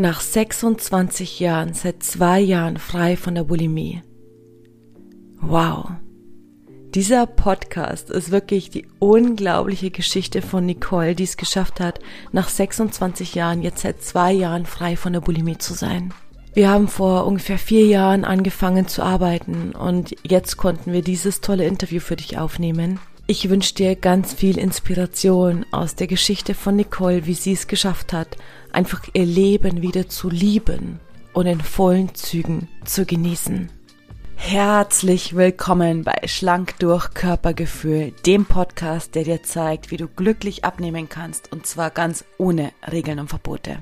Nach 26 Jahren, seit zwei Jahren frei von der Bulimie. Wow. Dieser Podcast ist wirklich die unglaubliche Geschichte von Nicole, die es geschafft hat, nach 26 Jahren jetzt seit zwei Jahren frei von der Bulimie zu sein. Wir haben vor ungefähr vier Jahren angefangen zu arbeiten und jetzt konnten wir dieses tolle Interview für dich aufnehmen. Ich wünsche dir ganz viel Inspiration aus der Geschichte von Nicole, wie sie es geschafft hat, einfach ihr Leben wieder zu lieben und in vollen Zügen zu genießen. Herzlich willkommen bei Schlank durch Körpergefühl, dem Podcast, der dir zeigt, wie du glücklich abnehmen kannst und zwar ganz ohne Regeln und Verbote.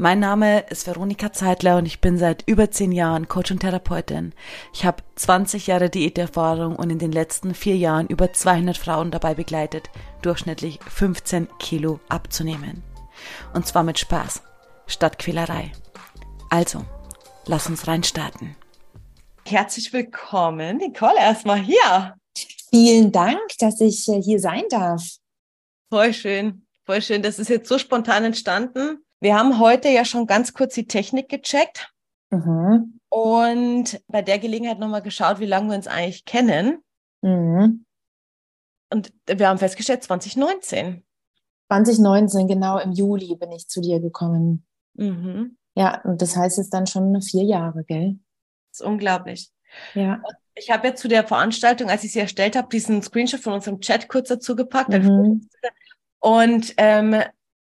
Mein Name ist Veronika Zeitler und ich bin seit über zehn Jahren Coach und Therapeutin. Ich habe 20 Jahre Diäterfahrung und in den letzten vier Jahren über 200 Frauen dabei begleitet, durchschnittlich 15 Kilo abzunehmen. Und zwar mit Spaß, statt Quälerei. Also, lass uns reinstarten. Herzlich willkommen, Nicole, erstmal hier. Vielen Dank, dass ich äh, hier sein darf. Voll schön, voll schön. Das ist jetzt so spontan entstanden. Wir haben heute ja schon ganz kurz die Technik gecheckt mhm. und bei der Gelegenheit nochmal geschaut, wie lange wir uns eigentlich kennen. Mhm. Und wir haben festgestellt, 2019. 2019, genau im Juli bin ich zu dir gekommen. Mhm. Ja, und das heißt jetzt dann schon vier Jahre, gell? Das ist unglaublich. Ja. Ich habe ja zu der Veranstaltung, als ich sie erstellt habe, diesen Screenshot von unserem Chat kurz dazu gepackt. Mhm. Und ähm,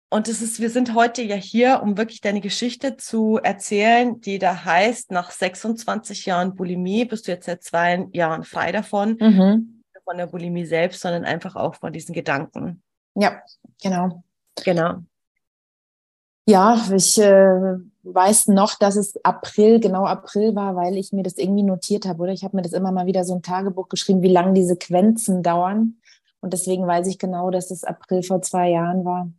und es ist, wir sind heute ja hier, um wirklich deine Geschichte zu erzählen, die da heißt, nach 26 Jahren Bulimie bist du jetzt seit zwei Jahren frei davon, mhm. von der Bulimie selbst, sondern einfach auch von diesen Gedanken. Ja, genau. Genau. Ja, ich äh, weiß noch, dass es April, genau April war, weil ich mir das irgendwie notiert habe, oder? Ich habe mir das immer mal wieder so ein Tagebuch geschrieben, wie lange diese Sequenzen dauern. Und deswegen weiß ich genau, dass es April vor zwei Jahren war.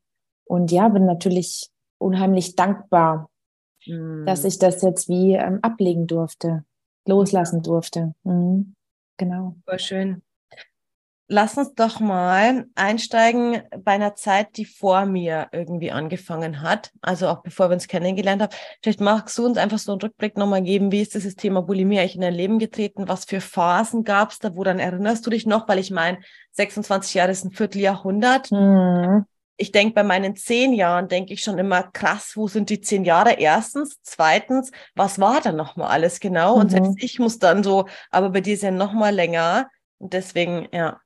Und ja, bin natürlich unheimlich dankbar, mhm. dass ich das jetzt wie ähm, ablegen durfte, loslassen durfte. Mhm. Genau. Voll schön. Lass uns doch mal einsteigen bei einer Zeit, die vor mir irgendwie angefangen hat. Also auch bevor wir uns kennengelernt haben. Vielleicht magst du uns einfach so einen Rückblick nochmal geben. Wie ist dieses Thema Bulimie eigentlich in dein Leben getreten? Was für Phasen gab es da? Wo dann erinnerst du dich noch? Weil ich meine, 26 Jahre ist ein Vierteljahrhundert. Mhm ich denke, bei meinen zehn Jahren denke ich schon immer, krass, wo sind die zehn Jahre? Erstens. Zweitens, was war da nochmal alles genau? Mhm. Und selbst ich muss dann so, aber bei dir ist ja nochmal länger. Und deswegen, ja.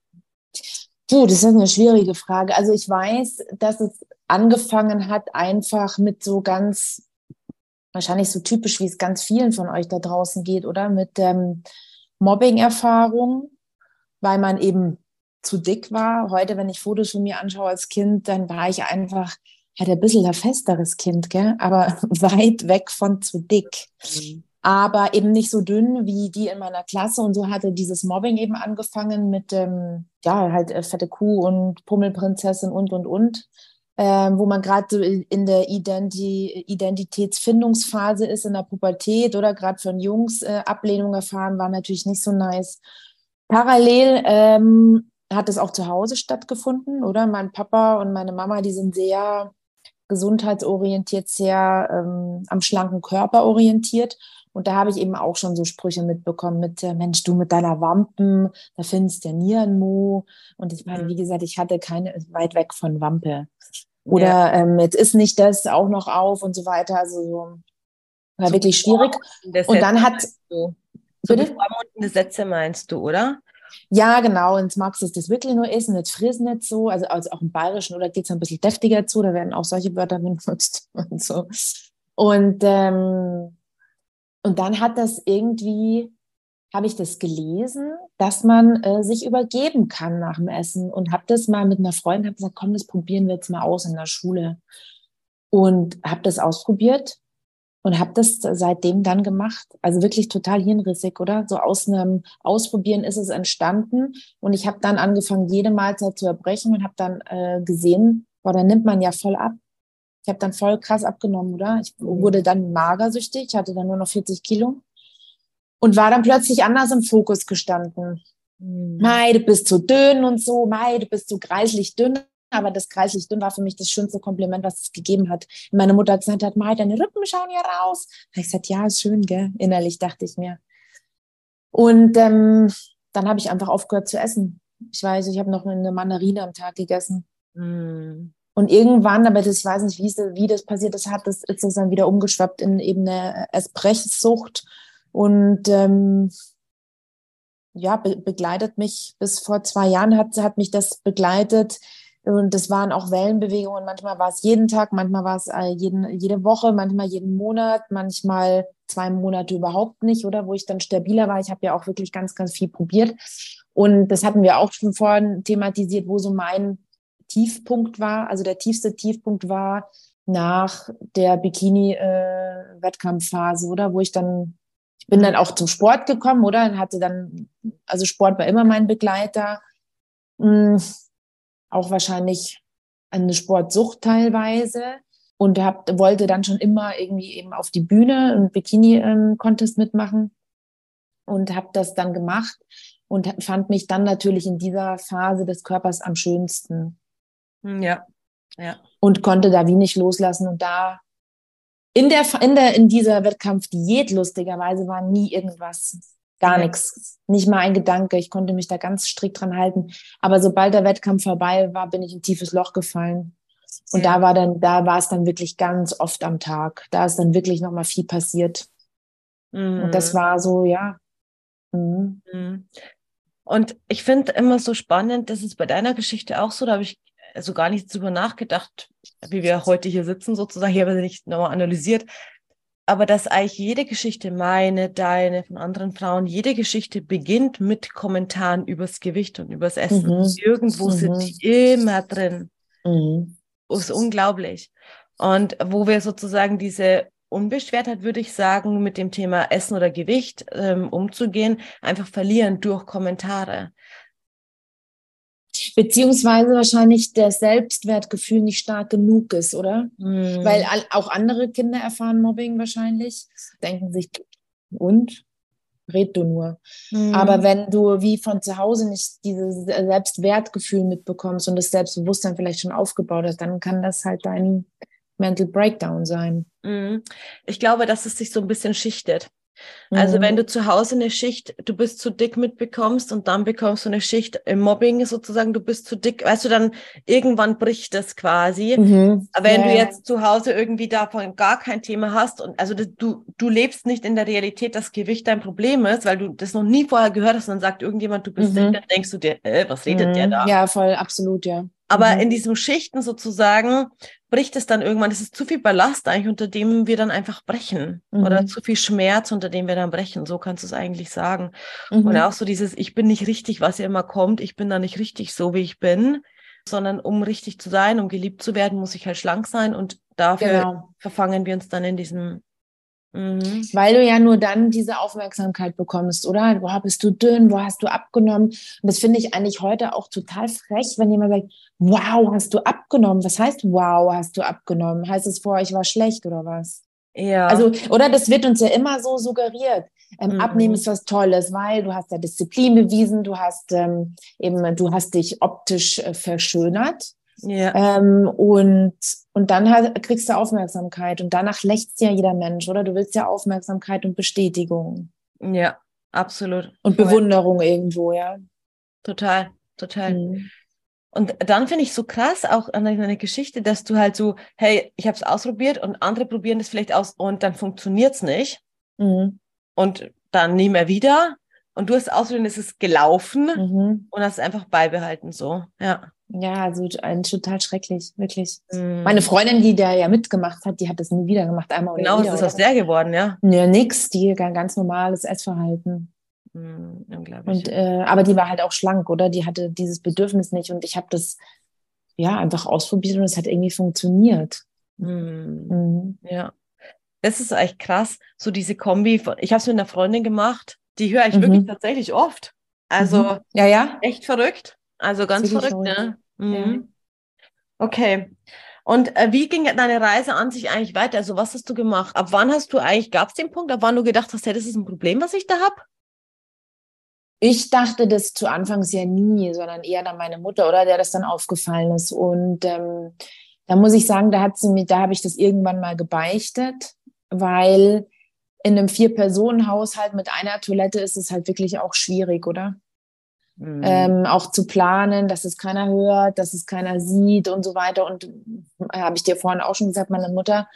Du, das ist eine schwierige Frage. Also ich weiß, dass es angefangen hat einfach mit so ganz, wahrscheinlich so typisch, wie es ganz vielen von euch da draußen geht, oder? Mit ähm, Mobbing-Erfahrung, weil man eben zu dick war. Heute, wenn ich Fotos von mir anschaue als Kind, dann war ich einfach halt ein bisschen ein festeres Kind, gell? aber weit weg von zu dick. Mhm. Aber eben nicht so dünn wie die in meiner Klasse. Und so hatte dieses Mobbing eben angefangen mit, ähm, ja, halt äh, fette Kuh und Pummelprinzessin und, und, und. Ähm, wo man gerade in der Identi Identitätsfindungsphase ist, in der Pubertät oder gerade von Jungs äh, Ablehnung erfahren, war natürlich nicht so nice. Parallel ähm, hat es auch zu Hause stattgefunden, oder? Mein Papa und meine Mama, die sind sehr gesundheitsorientiert, sehr ähm, am schlanken Körper orientiert. Und da habe ich eben auch schon so Sprüche mitbekommen mit, äh, Mensch, du mit deiner Wampen, da findest du ja Nierenmo. Und ich meine, wie gesagt, ich hatte keine, weit weg von Wampe. Oder ja. ähm, jetzt ist nicht das auch noch auf und so weiter. Also so, war so wirklich schwierig. Und dann hat. So bevormundende Sätze meinst du, oder? Ja, genau. Und magst du das wirklich nur essen, nicht friss nicht so. Also, also auch im Bayerischen oder geht es ein bisschen deftiger zu, da werden auch solche Wörter benutzt und so. Und, ähm, und dann hat das irgendwie, habe ich das gelesen, dass man äh, sich übergeben kann nach dem Essen und habe das mal mit einer Freundin, habe gesagt, komm, das probieren wir jetzt mal aus in der Schule. Und habe das ausprobiert und habe das seitdem dann gemacht. Also wirklich total hirnrissig, oder? So aus einem Ausprobieren ist es entstanden und ich habe dann angefangen, jede Mahlzeit zu erbrechen und habe dann äh, gesehen, boah, da nimmt man ja voll ab. Ich habe dann voll krass abgenommen, oder? Ich mhm. wurde dann magersüchtig, ich hatte dann nur noch 40 Kilo und war dann plötzlich anders im Fokus gestanden. Mhm. Mei, du bist zu dünn und so, Mei, du bist so greislich dünn. aber das kreislich dünn war für mich das schönste Kompliment, was es gegeben hat. Meine Mutter gesagt hat, Mai, deine Rippen schauen hier raus. Da ich gesagt, ja, ist schön, gell? Innerlich dachte ich mir. Und ähm, dann habe ich einfach aufgehört zu essen. Ich weiß, ich habe noch eine Mandarine am Tag gegessen. Mm. Und irgendwann, aber das, weiß nicht, wie, wie das passiert ist, hat das, ist das dann wieder umgeschwappt in eben eine Espresssucht. Und ähm, ja, be begleitet mich bis vor zwei Jahren hat, hat mich das begleitet. Und das waren auch Wellenbewegungen. Manchmal war es jeden Tag, manchmal war es äh, jeden, jede Woche, manchmal jeden Monat, manchmal zwei Monate überhaupt nicht, oder wo ich dann stabiler war. Ich habe ja auch wirklich ganz, ganz viel probiert. Und das hatten wir auch schon vorhin thematisiert, wo so mein Tiefpunkt war. Also der tiefste Tiefpunkt war nach der Bikini-Wettkampfphase, äh, oder? Wo ich dann, ich bin dann auch zum Sport gekommen, oder? Und hatte dann, also Sport war immer mein Begleiter. Hm, auch wahrscheinlich eine Sportsucht teilweise und hab, wollte dann schon immer irgendwie eben auf die Bühne und Bikini-Contest ähm, mitmachen und habe das dann gemacht und fand mich dann natürlich in dieser Phase des Körpers am schönsten. Hm, ja, ja. Und konnte da wenig loslassen und da in der, in der, in dieser Wettkampfdiät lustigerweise war nie irgendwas. Gar ja. nichts. Nicht mal ein Gedanke. Ich konnte mich da ganz strikt dran halten. Aber sobald der Wettkampf vorbei war, bin ich in ein tiefes Loch gefallen. Und ja. da war dann, da war es dann wirklich ganz oft am Tag. Da ist dann wirklich nochmal viel passiert. Mhm. Und das mhm. war so, ja. Mhm. mhm. Und ich finde immer so spannend, das ist bei deiner Geschichte auch so, da habe ich also gar nicht drüber nachgedacht, wie wir heute hier sitzen sozusagen. Ich habe nicht nochmal analysiert. Aber dass eigentlich jede Geschichte, meine, deine, von anderen Frauen, jede Geschichte beginnt mit Kommentaren übers Gewicht und übers Essen. Mhm. Irgendwo mhm. sind die immer drin. Mhm. Ist unglaublich. Und wo wir sozusagen diese Unbeschwertheit, würde ich sagen, mit dem Thema Essen oder Gewicht ähm, umzugehen, einfach verlieren durch Kommentare. Beziehungsweise wahrscheinlich der Selbstwertgefühl nicht stark genug ist, oder? Mhm. Weil auch andere Kinder erfahren Mobbing wahrscheinlich, denken sich, und? Red du nur. Mhm. Aber wenn du wie von zu Hause nicht dieses Selbstwertgefühl mitbekommst und das Selbstbewusstsein vielleicht schon aufgebaut hast, dann kann das halt dein Mental Breakdown sein. Mhm. Ich glaube, dass es sich so ein bisschen schichtet. Also wenn mhm. du zu Hause eine Schicht, du bist zu dick mitbekommst und dann bekommst du eine Schicht im Mobbing sozusagen, du bist zu dick, weißt du, dann irgendwann bricht das quasi. Mhm. Wenn ja. du jetzt zu Hause irgendwie davon gar kein Thema hast und also du, du lebst nicht in der Realität, dass Gewicht dein Problem ist, weil du das noch nie vorher gehört hast und dann sagt irgendjemand, du bist mhm. dick, dann denkst du dir, äh, was redet mhm. der da? Ja, voll, absolut, ja. Aber mhm. in diesen Schichten sozusagen bricht es dann irgendwann, es ist zu viel Ballast eigentlich, unter dem wir dann einfach brechen. Mhm. Oder zu viel Schmerz, unter dem wir dann brechen. So kannst du es eigentlich sagen. Mhm. Und auch so dieses, ich bin nicht richtig, was ja immer kommt, ich bin da nicht richtig so, wie ich bin. Sondern um richtig zu sein, um geliebt zu werden, muss ich halt schlank sein. Und dafür genau. verfangen wir uns dann in diesem Mhm. Weil du ja nur dann diese Aufmerksamkeit bekommst, oder? Boah, bist du dünn? Wo hast du abgenommen? Und das finde ich eigentlich heute auch total frech, wenn jemand sagt, wow, hast du abgenommen? Was heißt, wow, hast du abgenommen? Heißt es vorher, ich war schlecht oder was? Ja. Also, oder das wird uns ja immer so suggeriert. Ähm, mhm. Abnehmen ist was Tolles, weil du hast ja Disziplin bewiesen, du hast ähm, eben, du hast dich optisch äh, verschönert. Ja. Ähm, und, und dann halt, kriegst du Aufmerksamkeit und danach lächzt ja jeder Mensch, oder? Du willst ja Aufmerksamkeit und Bestätigung. Ja, absolut. Und Voll. Bewunderung irgendwo, ja. Total, total. Mhm. Und dann finde ich so krass auch an deiner Geschichte, dass du halt so, hey, ich habe es ausprobiert und andere probieren das vielleicht aus und dann funktioniert es nicht. Mhm. Und dann nie mehr wieder. Und du hast ausprobiert, es ist gelaufen mhm. und hast es einfach beibehalten so. Ja. Ja, also ein, total schrecklich, wirklich. Mm. Meine Freundin, die da ja mitgemacht hat, die hat das nie wieder gemacht, einmal oder Genau, ist aus der geworden, ja? Ja, nix, die ganz normales Essverhalten. Mm, und, äh, aber die war halt auch schlank, oder? Die hatte dieses Bedürfnis nicht und ich habe das ja einfach ausprobiert und es hat irgendwie funktioniert. Mm. Mhm. Ja, das ist echt krass, so diese Kombi. Von, ich habe es mit einer Freundin gemacht, die höre ich mhm. wirklich tatsächlich oft. Also mhm. ja, ja. echt verrückt. Also ganz verrückt, ne? Mhm. Ja. Okay. Und äh, wie ging deine Reise an sich eigentlich weiter? Also was hast du gemacht? Ab wann hast du eigentlich, gab es den Punkt, ab wann du gedacht hast, hey, das ist ein Problem, was ich da habe? ich dachte das zu Anfangs ja nie, sondern eher dann meine Mutter, oder der das dann aufgefallen ist. Und ähm, da muss ich sagen, da hat sie mir, da habe ich das irgendwann mal gebeichtet, weil in einem Vier-Personen-Haushalt mit einer Toilette ist es halt wirklich auch schwierig, oder? Mhm. Ähm, auch zu planen, dass es keiner hört, dass es keiner sieht und so weiter. Und äh, habe ich dir vorhin auch schon gesagt, meine Mutter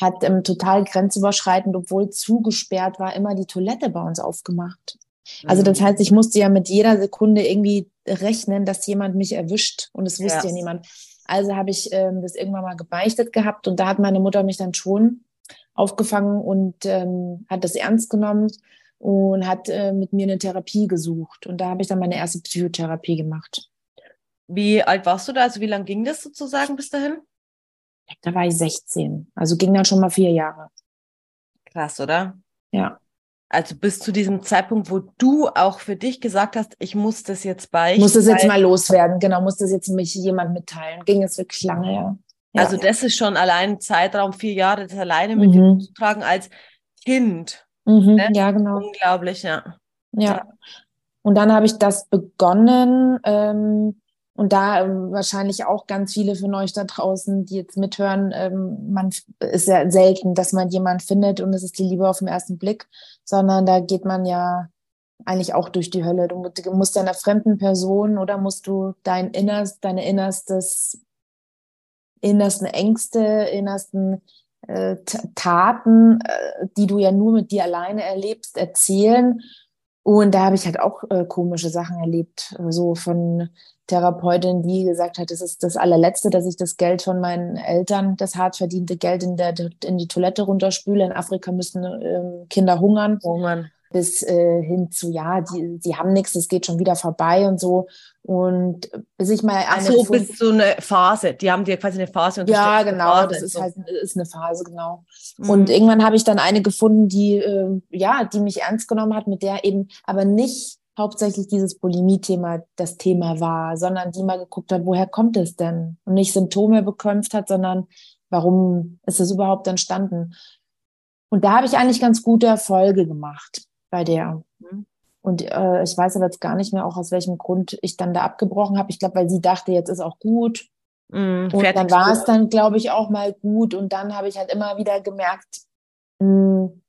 hat ähm, total grenzüberschreitend, obwohl zugesperrt war, immer die Toilette bei uns aufgemacht. Also das mhm. heißt, ich musste ja mit jeder Sekunde irgendwie rechnen, dass jemand mich erwischt und es wusste ja, ja niemand. Also habe ich ähm, das irgendwann mal gebeichtet gehabt und da hat meine Mutter mich dann schon aufgefangen und ähm, hat das ernst genommen und hat äh, mit mir eine Therapie gesucht. Und da habe ich dann meine erste Psychotherapie gemacht. Wie alt warst du da? Also wie lange ging das sozusagen bis dahin? Da war ich 16. Also ging dann schon mal vier Jahre. Krass, oder? Ja. Also bis zu diesem Zeitpunkt, wo du auch für dich gesagt hast, ich muss das jetzt beichten. Muss das jetzt mal loswerden, genau, muss das jetzt mich jemand mitteilen. Ging es wirklich lange, ja. ja. Also das ist schon allein Zeitraum, vier Jahre, das alleine mit mhm. dir zu tragen als Kind. Mhm, ne? Ja, genau. Unglaublich, ja. Ja. Und dann habe ich das begonnen, ähm, und da ähm, wahrscheinlich auch ganz viele von euch da draußen, die jetzt mithören, ähm, man ist ja selten, dass man jemanden findet und es ist die Liebe auf den ersten Blick, sondern da geht man ja eigentlich auch durch die Hölle. Du, du musst einer fremden Person oder musst du dein Innerst, deine innerstes, innersten Ängste, innersten äh, Taten, äh, die du ja nur mit dir alleine erlebst, erzählen. Und da habe ich halt auch äh, komische Sachen erlebt, so von Therapeutin, die gesagt hat, es ist das allerletzte, dass ich das Geld von meinen Eltern, das hart verdiente Geld in, der, in die Toilette runterspüle. In Afrika müssen ähm, Kinder hungern. Hungern. Bis äh, hin zu, ja, die, die haben nichts, es geht schon wieder vorbei und so. Und bis ich mal eine. Ach so, bis so eine Phase. Die haben dir quasi eine Phase Ja, genau, Phase, das ist so. halt ist eine Phase, genau. Mhm. Und irgendwann habe ich dann eine gefunden, die, äh, ja, die mich ernst genommen hat, mit der eben aber nicht hauptsächlich dieses Bulimie-Thema das Thema war, sondern die mal geguckt hat, woher kommt es denn? Und nicht Symptome bekämpft hat, sondern warum ist es überhaupt entstanden? Und da habe ich eigentlich ganz gute Erfolge gemacht bei der. Mhm. Und äh, ich weiß aber jetzt gar nicht mehr, auch aus welchem Grund ich dann da abgebrochen habe. Ich glaube, weil sie dachte, jetzt ist auch gut. Mm, und dann war es dann, glaube ich, auch mal gut. Und dann habe ich halt immer wieder gemerkt, mh, hm,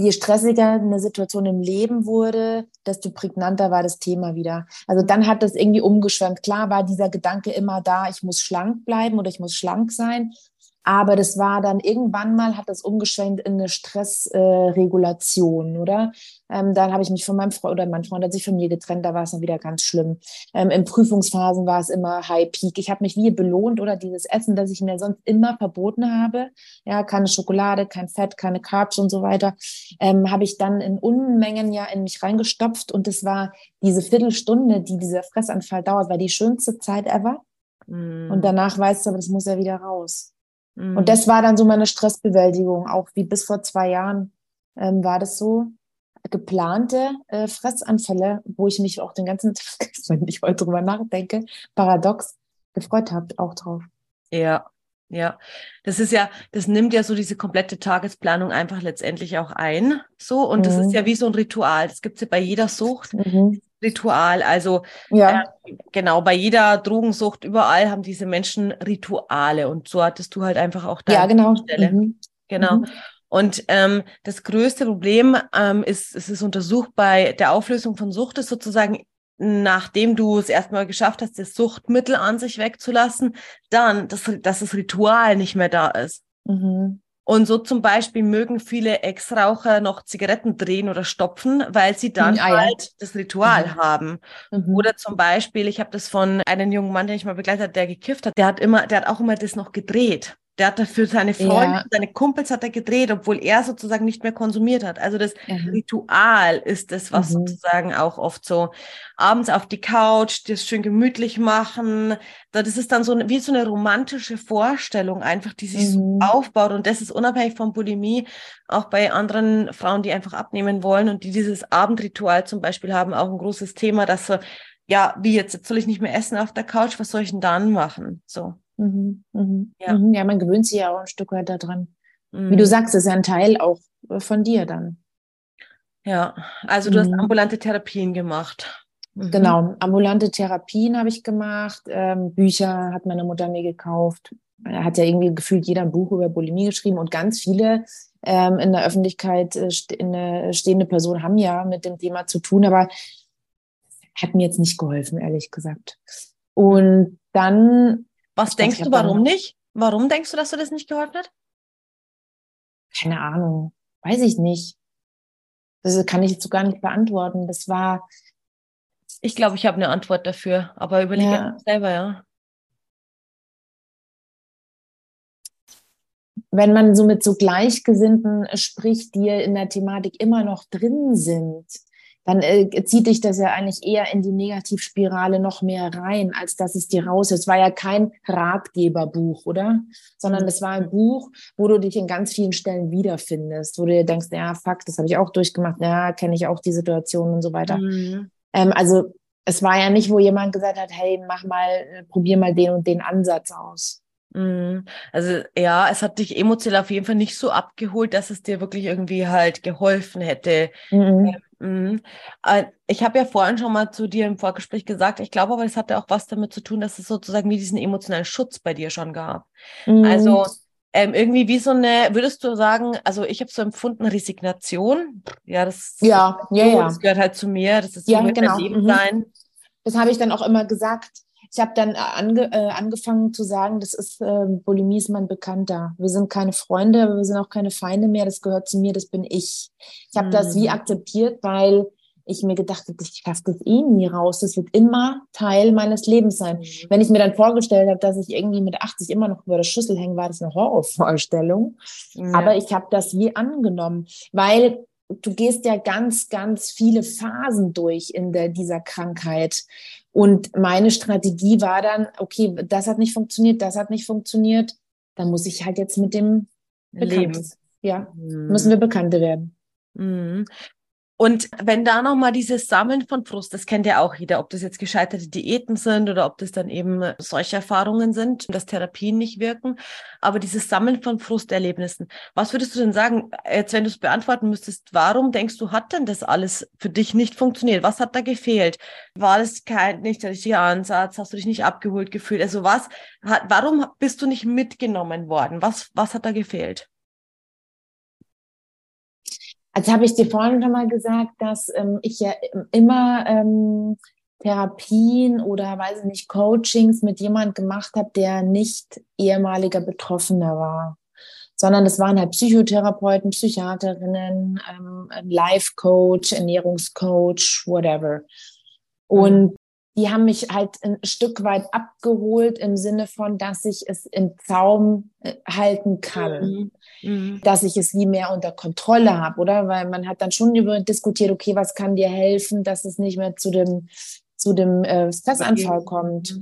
je stressiger eine Situation im Leben wurde, desto prägnanter war das Thema wieder. Also dann hat das irgendwie umgeschwemmt. Klar war dieser Gedanke immer da, ich muss schlank bleiben oder ich muss schlank sein. Aber das war dann irgendwann mal, hat das umgeschwenkt in eine Stressregulation, äh, oder? Ähm, dann habe ich mich von meinem Freund, oder mein Freund hat sich von mir getrennt, da war es dann wieder ganz schlimm. Ähm, in Prüfungsphasen war es immer High Peak. Ich habe mich wie belohnt, oder dieses Essen, das ich mir sonst immer verboten habe, ja, keine Schokolade, kein Fett, keine Carbs und so weiter, ähm, habe ich dann in Unmengen ja in mich reingestopft und das war diese Viertelstunde, die dieser Fressanfall dauert, war die schönste Zeit ever. Mm. Und danach weißt du, aber das muss ja wieder raus. Mhm. Und das war dann so meine Stressbewältigung, auch wie bis vor zwei Jahren ähm, war das so. Geplante äh, Fressanfälle, wo ich mich auch den ganzen Tag, wenn ich heute drüber nachdenke, paradox gefreut habe, auch drauf. Ja, ja, das ist ja, das nimmt ja so diese komplette Tagesplanung einfach letztendlich auch ein. So, und mhm. das ist ja mhm. wie so ein Ritual. Das gibt es ja bei jeder Sucht. Mhm. Ritual. Also ja. äh, genau, bei jeder Drogensucht, überall haben diese Menschen Rituale. Und so hattest du halt einfach auch deine ja, genau. Stelle. Mhm. Genau. Mhm. Und ähm, das größte Problem ähm, ist, es ist untersucht bei der Auflösung von Sucht, ist sozusagen, nachdem du es erstmal geschafft hast, das Suchtmittel an sich wegzulassen, dann, dass, dass das Ritual nicht mehr da ist. Mhm. Und so zum Beispiel mögen viele Ex-Raucher noch Zigaretten drehen oder stopfen, weil sie dann mhm, ah, halt ja. das Ritual mhm. haben. Mhm. Oder zum Beispiel, ich habe das von einem jungen Mann, den ich mal begleitet habe, der gekifft hat, der hat immer, der hat auch immer das noch gedreht. Der hat dafür seine Freunde, ja. seine Kumpels hat er gedreht, obwohl er sozusagen nicht mehr konsumiert hat. Also das mhm. Ritual ist das, was mhm. sozusagen auch oft so abends auf die Couch, das schön gemütlich machen. Das ist dann so wie so eine romantische Vorstellung einfach, die sich mhm. so aufbaut. Und das ist unabhängig von Bulimie, auch bei anderen Frauen, die einfach abnehmen wollen und die dieses Abendritual zum Beispiel haben, auch ein großes Thema, dass so, ja, wie jetzt, jetzt soll ich nicht mehr essen auf der Couch, was soll ich denn dann machen? So. Mhm, mhm, ja. Mhm, ja, man gewöhnt sich ja auch ein Stück weit daran. Mhm. Wie du mhm. sagst, ist ja ein Teil auch äh, von dir dann. Ja, also du mhm. hast ambulante Therapien gemacht. Mhm. Genau, ambulante Therapien habe ich gemacht, ähm, Bücher hat meine Mutter mir gekauft. Er hat ja irgendwie gefühlt jeder ein Buch über Bulimie geschrieben und ganz viele ähm, in der Öffentlichkeit äh, in der stehende Personen haben ja mit dem Thema zu tun, aber hat mir jetzt nicht geholfen, ehrlich gesagt. Und dann. Was denkst du, warum nicht? Warum denkst du, dass du das nicht geholfen hat? Keine Ahnung. Weiß ich nicht. Das kann ich jetzt so gar nicht beantworten. Das war. Ich glaube, ich habe eine Antwort dafür, aber überlege ja. selber, ja. Wenn man so mit so Gleichgesinnten spricht, die in der Thematik immer noch drin sind, dann äh, zieht dich das ja eigentlich eher in die Negativspirale noch mehr rein, als dass es dir raus ist. Es war ja kein Ratgeberbuch, oder? Sondern es war ein Buch, wo du dich in ganz vielen Stellen wiederfindest, wo du dir denkst, ja, fuck, das habe ich auch durchgemacht, ja, kenne ich auch die Situation und so weiter. Mhm. Ähm, also es war ja nicht, wo jemand gesagt hat, hey, mach mal, äh, probier mal den und den Ansatz aus. Mhm. Also ja, es hat dich emotional auf jeden Fall nicht so abgeholt, dass es dir wirklich irgendwie halt geholfen hätte. Mhm. Ähm, äh, ich habe ja vorhin schon mal zu dir im Vorgespräch gesagt, ich glaube aber, es hatte auch was damit zu tun, dass es sozusagen wie diesen emotionalen Schutz bei dir schon gab. Mhm. Also ähm, irgendwie wie so eine, würdest du sagen, also ich habe so empfunden, Resignation. Ja, das, ja, ja, ja. das gehört halt zu mir, das ist ja, so genau. Leben mhm. sein. Das habe ich dann auch immer gesagt ich habe dann äh, ange, äh, angefangen zu sagen, das ist äh, Bulimie ist mein Bekannter. Wir sind keine Freunde, aber wir sind auch keine Feinde mehr. Das gehört zu mir, das bin ich. Ich habe mhm. das wie mhm. akzeptiert, weil ich mir gedacht habe, ich schaffe das eh nie raus. Das wird immer Teil meines Lebens sein. Mhm. Wenn ich mir dann vorgestellt habe, dass ich irgendwie mit 80 immer noch über der Schüssel hänge, war das eine Horrorvorstellung. Ja. Aber ich habe das wie angenommen, weil du gehst ja ganz, ganz viele Phasen durch in der, dieser Krankheit. Und meine Strategie war dann, okay, das hat nicht funktioniert, das hat nicht funktioniert, dann muss ich halt jetzt mit dem Leben. Ja, mhm. müssen wir Bekannte werden. Mhm. Und wenn da nochmal dieses Sammeln von Frust, das kennt ja auch jeder, ob das jetzt gescheiterte Diäten sind oder ob das dann eben solche Erfahrungen sind, dass Therapien nicht wirken, aber dieses Sammeln von Frusterlebnissen. Was würdest du denn sagen, jetzt wenn du es beantworten müsstest, warum denkst du, hat denn das alles für dich nicht funktioniert? Was hat da gefehlt? War das kein, nicht der richtige Ansatz? Hast du dich nicht abgeholt gefühlt? Also was, hat, warum bist du nicht mitgenommen worden? Was, was hat da gefehlt? Also habe ich dir vorhin schon mal gesagt, dass ähm, ich ja immer ähm, Therapien oder weiß ich nicht, Coachings mit jemand gemacht habe, der nicht ehemaliger Betroffener war. Sondern es waren halt Psychotherapeuten, Psychiaterinnen, ähm, Life-Coach, Ernährungscoach, whatever. Und mhm die haben mich halt ein Stück weit abgeholt im Sinne von, dass ich es im Zaum äh, halten kann, mhm. mhm. dass ich es wie mehr unter Kontrolle habe, oder? Weil man hat dann schon über diskutiert, okay, was kann dir helfen, dass es nicht mehr zu dem zu dem äh, Stressanfall kommt.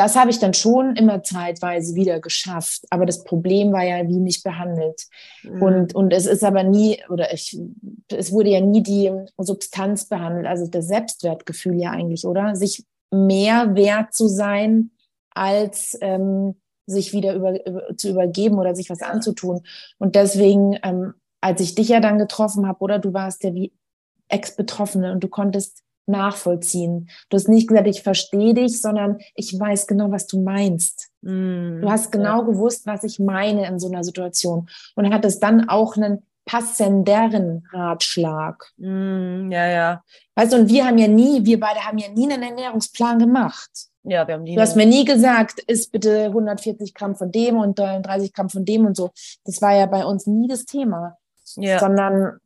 Das habe ich dann schon immer zeitweise wieder geschafft. Aber das Problem war ja wie nicht behandelt. Mhm. Und, und es ist aber nie, oder ich, es wurde ja nie die Substanz behandelt, also das Selbstwertgefühl ja eigentlich, oder? Sich mehr wert zu sein, als ähm, sich wieder über, über, zu übergeben oder sich was anzutun. Und deswegen, ähm, als ich dich ja dann getroffen habe, oder du warst ja wie Ex-Betroffene und du konntest nachvollziehen. Du hast nicht gesagt, ich verstehe dich, sondern ich weiß genau, was du meinst. Mm, du hast genau ja. gewusst, was ich meine in so einer Situation und hattest dann auch einen passenderen Ratschlag. Mm, ja, ja. Weißt du, und wir haben ja nie, wir beide haben ja nie einen Ernährungsplan gemacht. Ja, wir haben nie. Du hast mir nie gesagt, isst bitte 140 Gramm von dem und 30 Gramm von dem und so. Das war ja bei uns nie das Thema. Ja. Sondern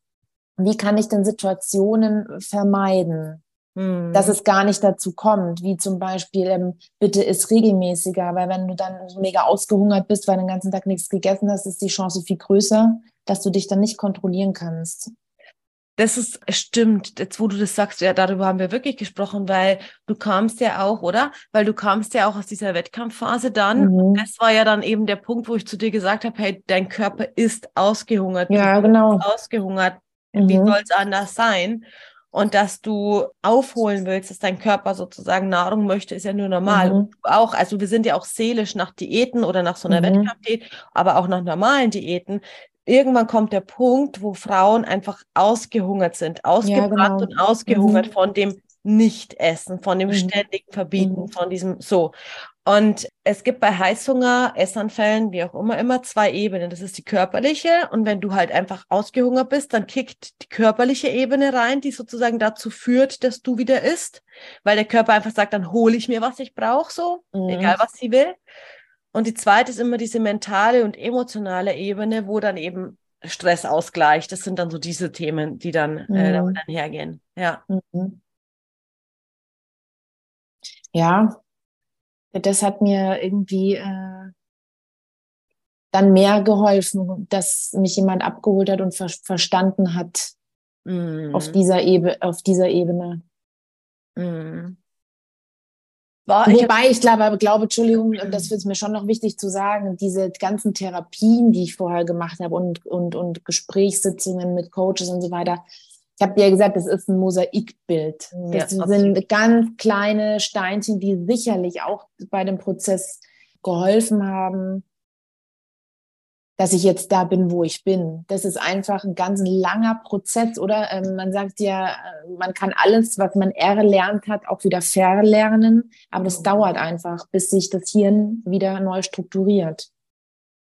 wie kann ich denn Situationen vermeiden? Mhm. dass es gar nicht dazu kommt, wie zum Beispiel, ähm, bitte ist regelmäßiger, weil wenn du dann mega ausgehungert bist, weil du den ganzen Tag nichts gegessen hast, ist die Chance viel größer, dass du dich dann nicht kontrollieren kannst. Das ist stimmt, jetzt wo du das sagst, ja, darüber haben wir wirklich gesprochen, weil du kamst ja auch, oder? Weil du kamst ja auch aus dieser Wettkampfphase dann. Mhm. Das war ja dann eben der Punkt, wo ich zu dir gesagt habe, hey, dein Körper ist ausgehungert. Ja, genau. Ausgehungert. Mhm. Wie soll es anders sein? Und dass du aufholen willst, dass dein Körper sozusagen Nahrung möchte, ist ja nur normal. Mhm. auch, also wir sind ja auch seelisch nach Diäten oder nach so einer mhm. Wettkampfdiät, aber auch nach normalen Diäten irgendwann kommt der Punkt, wo Frauen einfach ausgehungert sind, ausgebrannt genau. und ausgehungert Mhm. von dem Nicht-Essen, von dem Mhm. ständigen Verbieten, Mhm. von diesem so. Und es gibt bei Heißhunger, Essanfällen, wie auch immer, immer zwei Ebenen. Das ist die körperliche. Und wenn du halt einfach ausgehungert bist, dann kickt die körperliche Ebene rein, die sozusagen dazu führt, dass du wieder isst. Weil der Körper einfach sagt, dann hole ich mir, was ich brauche, so, Mhm. egal was sie will. Und die zweite ist immer diese mentale und emotionale Ebene, wo dann eben Stress ausgleicht. Das sind dann so diese Themen, die dann äh, Mhm. damit einhergehen. Ja. Mhm. Ja, das hat mir irgendwie äh, dann mehr geholfen, dass mich jemand abgeholt hat und ver verstanden hat Mhm. auf dieser Ebene, auf dieser Ebene. Mhm. War, ich Wobei ich glaube, glaube, Entschuldigung, das ist mir schon noch wichtig zu sagen, diese ganzen Therapien, die ich vorher gemacht habe und, und, und Gesprächssitzungen mit Coaches und so weiter, ich habe dir gesagt, das ist ein Mosaikbild. Ja, Das absolut. sind ganz kleine Steinchen, die sicherlich auch bei dem Prozess geholfen haben, dass ich jetzt da bin, wo ich bin. Das ist einfach ein ganz langer Prozess, oder? Ähm, man sagt ja, äh, man kann alles, was man erlernt hat, auch wieder verlernen, aber das Mhm. dauert einfach, bis sich das Hirn wieder neu strukturiert.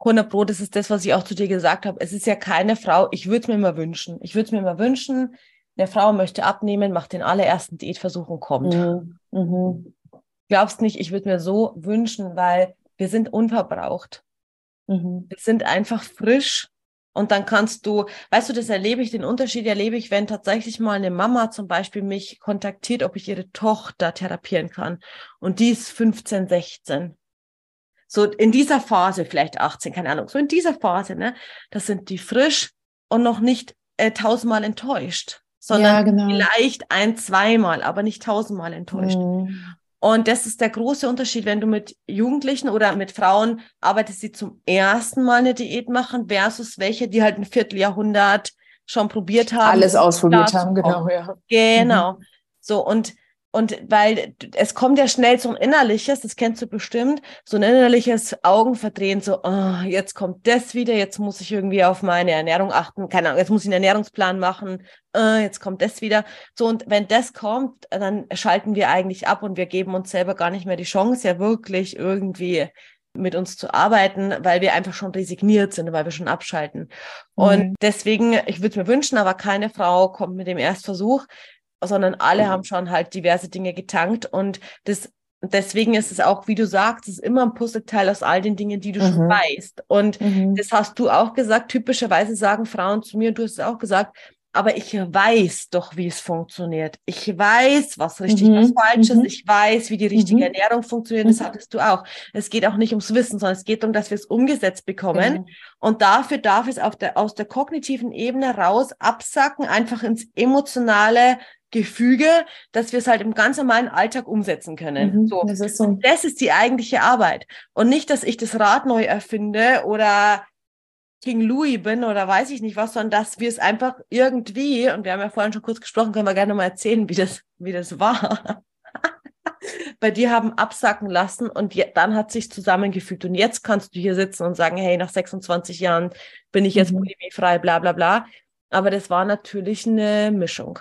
100 Pro, das ist das, was ich auch zu dir gesagt habe. Es ist ja keine Frau, ich würde es mir immer wünschen. Ich würde es mir immer wünschen, eine Frau möchte abnehmen, macht den allerersten Diätversuch und kommt. Mhm. Mhm. Glaubst nicht, ich würde mir so wünschen, weil wir sind unverbraucht. Mhm. Wir sind einfach frisch. Und dann kannst du, weißt du, das erlebe ich, den Unterschied erlebe ich, wenn tatsächlich mal eine Mama zum Beispiel mich kontaktiert, ob ich ihre Tochter therapieren kann. Und die ist 15, 16. So in dieser Phase, vielleicht 18, keine Ahnung, so in dieser Phase, ne? Das sind die frisch und noch nicht äh, tausendmal enttäuscht, sondern Ja, genau. vielleicht ein, zweimal, aber nicht tausendmal enttäuscht. Mhm. Und das ist der große Unterschied, wenn du mit Jugendlichen oder mit Frauen arbeitest, die zum ersten Mal eine Diät machen, versus welche, die halt ein Vierteljahrhundert schon probiert haben. Alles ausprobiert haben, genau, ja. Genau. So, und, und weil es kommt ja schnell so ein innerliches, das kennst du bestimmt, so ein innerliches Augenverdrehen, so, oh, jetzt kommt das wieder, jetzt muss ich irgendwie auf meine Ernährung achten, keine Ahnung, jetzt muss ich einen Ernährungsplan machen, äh, jetzt kommt das wieder. So, und wenn das kommt, dann schalten wir eigentlich ab und wir geben uns selber gar nicht mehr die Chance, ja wirklich irgendwie mit uns zu arbeiten, weil wir einfach schon resigniert sind, weil wir schon abschalten. Und Mhm. deswegen, ich würde es mir wünschen, aber keine Frau kommt mit dem Erstversuch, sondern alle Mhm. haben schon halt diverse Dinge getankt und das deswegen ist es auch, wie du sagst, es ist immer ein Puzzleteil aus all den Dingen, die du schon Mhm. weißt. Und Mhm. das hast du auch gesagt. Typischerweise sagen Frauen zu mir, du hast es auch gesagt, aber ich weiß doch, wie es funktioniert. Ich weiß, was richtig, Mhm, was falsch ist. mhm. Ich weiß, wie die richtige Mhm. Ernährung funktioniert. Das Mhm. hattest du auch. Es geht auch nicht ums Wissen, sondern es geht darum, dass wir es umgesetzt bekommen. Genau. Und dafür darf es auf der, aus der kognitiven Ebene raus absacken, einfach ins emotionale Gefüge, dass wir es halt im ganz normalen Alltag umsetzen können. Mhm. So. Das ist so. Das ist die eigentliche Arbeit. Und nicht, dass ich das Rad neu erfinde oder King Louis bin oder weiß ich nicht was, sondern dass wir es einfach irgendwie, und wir haben ja vorhin schon kurz gesprochen, können wir gerne mal erzählen, wie das, wie das war. Bei dir haben absacken lassen und je, dann hat sich zusammengefügt. Und jetzt kannst du hier sitzen und sagen, hey, nach 26 Jahren bin ich jetzt Mhm. bulimiefrei, bla bla bla. Aber das war natürlich eine Mischung.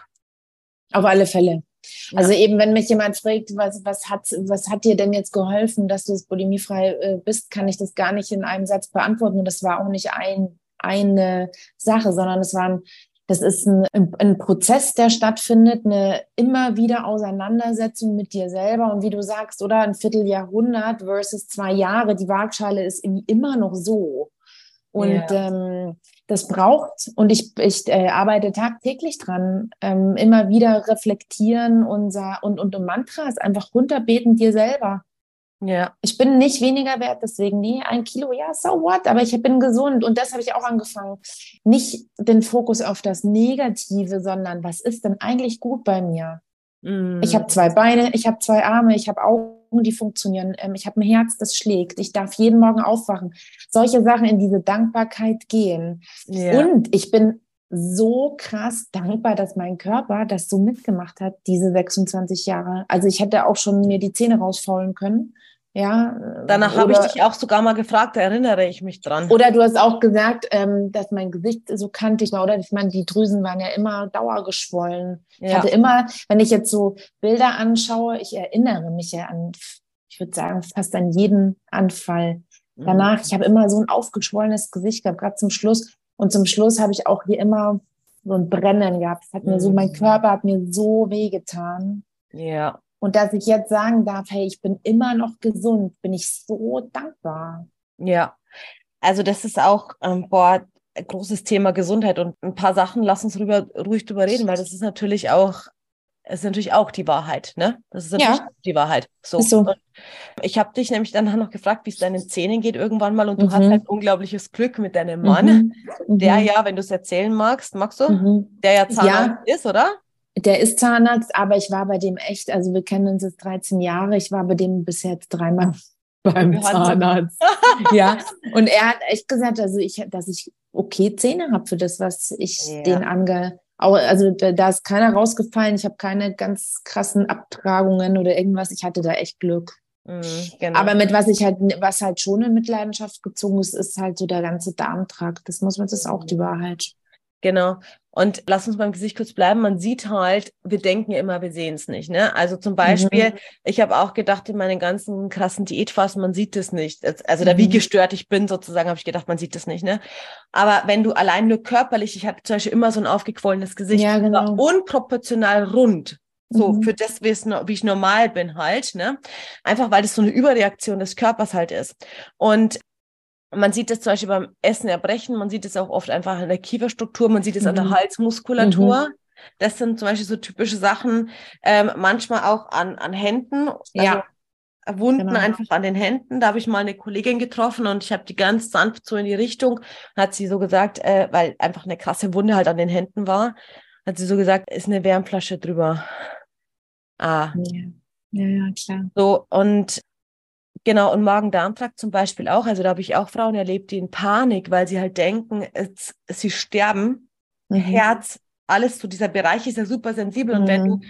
Auf alle Fälle. Ja. Also eben, wenn mich jemand fragt, was, was, hat, was hat dir denn jetzt geholfen, dass du bulimiefrei äh, bist, kann ich das gar nicht in einem Satz beantworten. Und das war auch nicht ein, eine Sache, sondern es war ein, das ist ein, ein Prozess, der stattfindet, eine immer wieder Auseinandersetzung mit dir selber. Und wie du sagst, oder ein Vierteljahrhundert versus zwei Jahre, die Waagschale ist immer noch so. Und Ja. ähm, das braucht, und ich, ich äh, arbeite tagtäglich dran, ähm, immer wieder reflektieren und, sa- und, und um Mantras einfach runterbeten dir selber. Ja. Ich bin nicht weniger wert, deswegen, nee, ein Kilo, ja, so what, aber ich bin gesund und das habe ich auch angefangen. Nicht den Fokus auf das Negative, sondern was ist denn eigentlich gut bei mir? Mm. Ich habe zwei Beine, ich habe zwei Arme, ich habe Augen, die funktionieren, ähm, ich habe ein Herz, das schlägt, ich darf jeden Morgen aufwachen. Solche Sachen in diese Dankbarkeit gehen. ja. Und ich bin so krass dankbar, dass mein Körper das so mitgemacht hat, diese 26 Jahre. Also ich hätte auch schon mir die Zähne rausfaulen können Ja. Danach habe ich dich auch sogar mal gefragt, da erinnere ich mich dran. Oder du hast auch gesagt, ähm, dass mein Gesicht so kantig war. Oder ich meine, die Drüsen waren ja immer dauergeschwollen. Ja. Ich hatte immer, wenn ich jetzt so Bilder anschaue, ich erinnere mich ja an, ich würde sagen, fast an jeden Anfall. Mhm. Danach, ich habe immer so ein aufgeschwollenes Gesicht gehabt, gerade zum Schluss. Und zum Schluss habe ich auch hier immer so ein Brennen gehabt. Das hat mir so, mein mhm. Körper hat mir so wehgetan. Ja. Und dass ich jetzt sagen darf, hey, ich bin immer noch gesund, bin ich so dankbar. Ja, also das ist auch, ähm, boah, ein großes Thema Gesundheit und ein paar Sachen, lass uns rüber, ruhig drüber reden, weil das ist natürlich auch, ist natürlich auch die Wahrheit, ne? Das ist natürlich ja. die Wahrheit. So. so. ich habe dich nämlich dann noch gefragt, wie es deinen Zähnen geht irgendwann mal und du mhm. hast halt unglaubliches Glück mit deinem Mann, mhm. der mhm. ja, wenn du es erzählen magst, magst du, mhm. der ja Zahnarzt ja. ist, oder? Der ist Zahnarzt, aber ich war bei dem echt, also wir kennen uns jetzt 13 Jahre, ich war bei dem bis jetzt dreimal beim Zahnarzt. ja, und er hat echt gesagt, also ich, dass ich okay Zähne habe für das, was ich ja. den ange... Also da ist keiner rausgefallen, ich habe keine ganz krassen Abtragungen oder irgendwas, ich hatte da echt Glück. Mhm, genau. Aber mit was ich halt, was halt schon in Mitleidenschaft gezogen ist, ist halt so der ganze Darmtrakt. Das muss man, das ist auch die Wahrheit. Genau. Und lass uns beim Gesicht kurz bleiben. Man sieht halt, wir denken immer, wir sehen es nicht. Ne? Also zum Beispiel, mhm. ich habe auch gedacht, in meinen ganzen krassen Diätphasen, man sieht es nicht. Also da wie mhm. gestört ich bin, sozusagen, habe ich gedacht, man sieht es nicht. Ne? Aber wenn du allein nur körperlich, ich hatte zum Beispiel immer so ein aufgequollenes Gesicht, ja, genau. unproportional rund. So, mhm. für das, wie ich normal bin halt, ne? Einfach weil das so eine Überreaktion des Körpers halt ist. Und man sieht es zum Beispiel beim Essen erbrechen, man sieht es auch oft einfach an der Kieferstruktur, man sieht es mhm. an der mhm. Halsmuskulatur. Mhm. Das sind zum Beispiel so typische Sachen, ähm, manchmal auch an, an Händen. Also ja. Wunden genau. einfach an den Händen. Da habe ich mal eine Kollegin getroffen und ich habe die ganz sanft so in die Richtung, hat sie so gesagt, äh, weil einfach eine krasse Wunde halt an den Händen war, hat sie so gesagt, ist eine Wärmflasche drüber. Ah. Ja, ja, ja klar. So, und Genau, und Magen-Darm-Trakt zum Beispiel auch. Also da habe ich auch Frauen erlebt, die in Panik, weil sie halt denken, es, sie sterben, mhm. Herz, alles so, dieser Bereich ist ja super sensibel. Mhm. Und wenn du, mhm.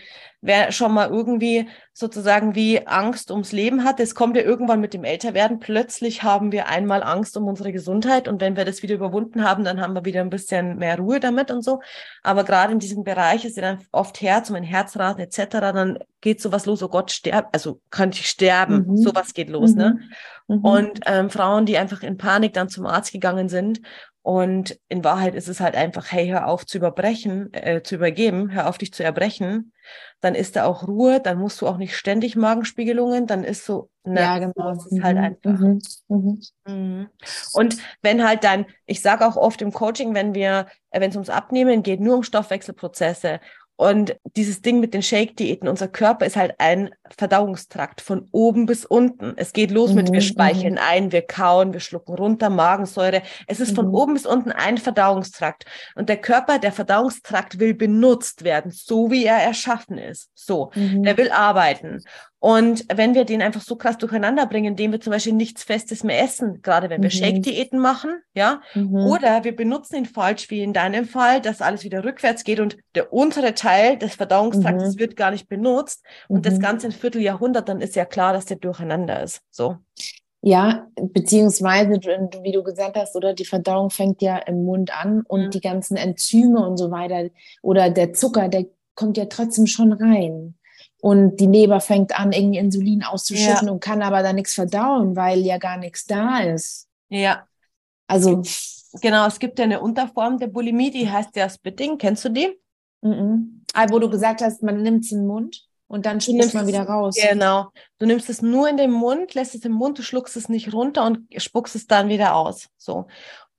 Wer schon mal irgendwie sozusagen wie Angst ums Leben hat, es kommt ja irgendwann mit dem Älterwerden. Plötzlich haben wir einmal Angst um unsere Gesundheit. Und wenn wir das wieder überwunden haben, dann haben wir wieder ein bisschen mehr Ruhe damit und so. Aber gerade in diesem Bereich ist ja dann oft Herz und mein Herzraten etc., dann geht sowas los, oh Gott, sterb, also könnte ich sterben. Mhm. Sowas geht los, ne? mhm. ne? Mhm. Und ähm, Frauen, die einfach in Panik dann zum Arzt gegangen sind und in Wahrheit ist es halt einfach, hey, hör auf zu überbrechen, äh, zu übergeben, hör auf dich zu erbrechen. Dann ist da auch Ruhe, dann musst du auch nicht ständig Magenspiegelungen, dann ist so, na, ja, genau. das ist halt mhm. einfach. Mhm. Mhm. mhm. Und wenn halt dann, ich sage auch oft im Coaching, wenn wir, äh, wenn es ums Abnehmen geht, nur um Stoffwechselprozesse und dieses Ding mit den Shake-Diäten, unser Körper ist halt ein Verdauungstrakt von oben bis unten. Es geht los mhm, mit, wir mhm. speicheln ein, wir kauen, wir schlucken runter, Magensäure. Es ist mhm. von oben bis unten ein Verdauungstrakt. Und der Körper, der Verdauungstrakt will benutzt werden, so wie er erschaffen ist. So, mhm. er will arbeiten. Und wenn wir den einfach so krass durcheinander bringen, indem wir zum Beispiel nichts Festes mehr essen, gerade wenn wir mhm. Shake-Diäten machen, ja, mhm. oder wir benutzen ihn falsch, wie in deinem Fall, dass alles wieder rückwärts geht und der untere Teil des Verdauungstraktes mhm. wird gar nicht benutzt und das mhm. Ganze ein Vierteljahrhundert, dann ist ja klar, dass der durcheinander ist. So. Ja, beziehungsweise, wie du gesagt hast, oder die Verdauung fängt ja im Mund an und mhm. die ganzen Enzyme und so weiter oder der Zucker, der kommt ja trotzdem schon rein. Und die Leber fängt an, irgendwie Insulin auszuschütten ja. und kann aber da nichts verdauen, weil ja gar nichts da ist. Ja. Also. Genau, es gibt ja eine Unterform der Bulimie, die heißt ja Spitting. Kennst du die? Mhm. Ah, wo du gesagt hast, man nimmt es in den Mund und dann spuckst man wieder raus. Genau. Du nimmst es nur in den Mund, lässt es im Mund, du schluckst es nicht runter und spuckst es dann wieder aus. So.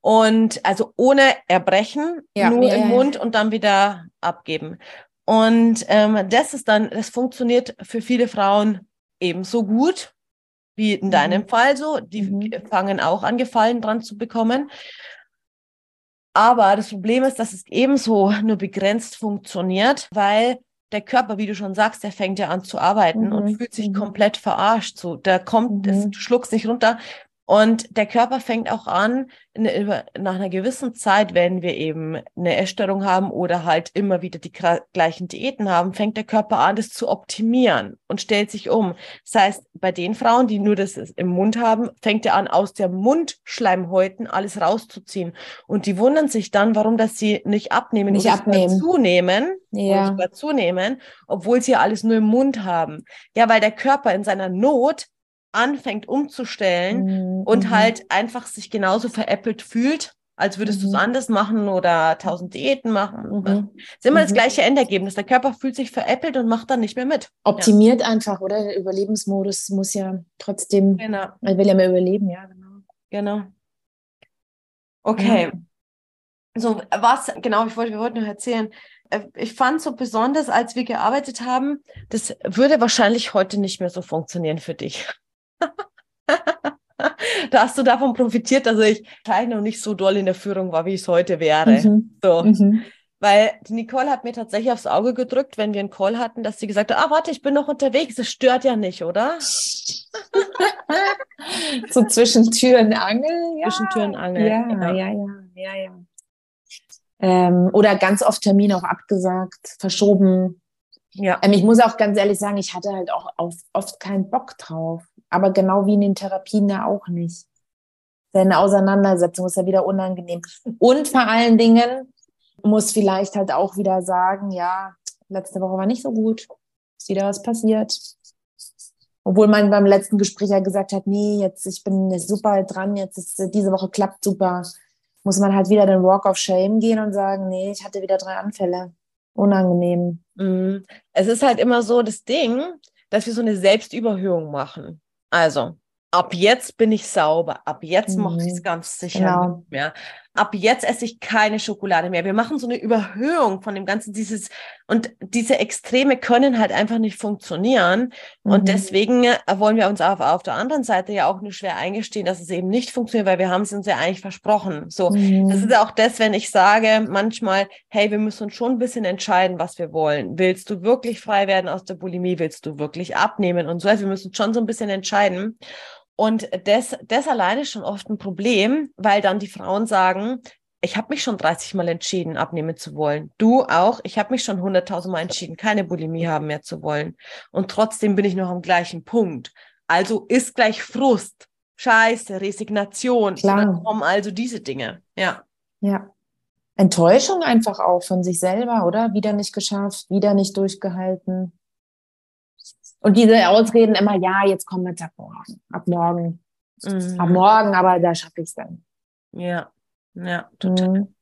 Und also ohne Erbrechen, ja, nur ja, im. Mund und dann wieder abgeben. Und ähm, das ist dann, das funktioniert für viele Frauen ebenso gut wie in deinem mhm. Fall so. Die mhm. fangen auch an, Gefallen dran zu bekommen. Aber das Problem ist, dass es ebenso nur begrenzt funktioniert, weil der Körper, wie du schon sagst, der fängt ja an zu arbeiten mhm. und fühlt sich mhm. komplett verarscht. So, da kommt, das, mhm. du schluckst nicht runter. Und der Körper fängt auch an, nach einer gewissen Zeit, wenn wir eben eine Essstörung haben oder halt immer wieder die gleichen Diäten haben, fängt der Körper an, das zu optimieren und stellt sich um. Das heißt, bei den Frauen, die nur das im Mund haben, fängt er an, aus der Mundschleimhäuten alles rauszuziehen. Und die wundern sich dann, warum dass sie nicht abnehmen, nicht abnehmen. zunehmen, ja. zunehmen, obwohl sie ja alles nur im Mund haben. Ja, weil der Körper in seiner Not anfängt umzustellen mhm. und mhm. halt einfach sich genauso veräppelt fühlt, als würdest mhm. du es anders machen oder tausend Diäten machen. Mhm. ist immer das mhm. gleiche Endergebnis. Der Körper fühlt sich veräppelt und macht dann nicht mehr mit. Optimiert ja. einfach, oder? Der Überlebensmodus muss ja trotzdem, genau. er will ja mehr überleben, ja, genau. Genau. Okay. So, was, genau, ich wollte, wir wollten noch erzählen, äh, ich fand so besonders, als wir gearbeitet haben, das würde wahrscheinlich heute nicht mehr so funktionieren für dich. da hast du davon profitiert, dass ich wahrscheinlich noch nicht so doll in der Führung war, wie ich es heute wäre. Mhm. So. Mhm. Weil die Nicole hat mir tatsächlich aufs Auge gedrückt, wenn wir einen Call hatten, dass sie gesagt hat, ah, warte, ich bin noch unterwegs, das stört ja nicht, oder? so zwischen Tür und Angel. Ja. Zwischen Tür und Angel. Ja, ja, ja, ja, ja. ja. Ähm, oder ganz oft Termine auch abgesagt, verschoben. Ja. Ähm, ich muss auch ganz ehrlich sagen, ich hatte halt auch oft keinen Bock drauf aber genau wie in den Therapien ja auch nicht. Denn Auseinandersetzung ist ja wieder unangenehm. Und vor allen Dingen muss vielleicht halt auch wieder sagen, ja, letzte Woche war nicht so gut, ist wieder was passiert. Obwohl man beim letzten Gespräch ja gesagt hat, nee, jetzt, ich bin super dran, jetzt ist diese Woche klappt super, muss man halt wieder den Walk of Shame gehen und sagen, nee, ich hatte wieder drei Anfälle. Unangenehm. Mhm. Es ist halt immer so das Ding, dass wir so eine Selbstüberhöhung machen. Also, ab jetzt bin ich sauber, ab jetzt mhm. mache ich es ganz sicher genau. mehr ab jetzt esse ich keine Schokolade mehr. Wir machen so eine Überhöhung von dem Ganzen, dieses, und diese Extreme können halt einfach nicht funktionieren. Mhm. Und deswegen äh, wollen wir uns auf, auf der anderen Seite ja auch nur schwer eingestehen, dass es eben nicht funktioniert, weil wir haben es uns ja eigentlich versprochen. So, mhm. das ist ja auch das, wenn ich sage manchmal, hey, wir müssen uns schon ein bisschen entscheiden, was wir wollen. Willst du wirklich frei werden aus der Bulimie? Willst du wirklich abnehmen und so? Also wir müssen schon so ein bisschen entscheiden. Und das, das alleine ist schon oft ein Problem, weil dann die Frauen sagen, ich habe mich schon 30 Mal entschieden, abnehmen zu wollen. Du auch. Ich habe mich schon 100.000 Mal entschieden, keine Bulimie haben mehr zu wollen. Und trotzdem bin ich noch am gleichen Punkt. Also ist gleich Frust, Scheiße, Resignation. Klar. Kommen also diese Dinge. Ja. Ja. Enttäuschung einfach auch von sich selber, oder? Wieder nicht geschafft, wieder nicht durchgehalten. Und diese Ausreden immer, ja, jetzt kommen wir ab morgen, ab morgen, mhm. ab morgen, aber da schaffe ich es dann. Ja, ja, total. Mhm.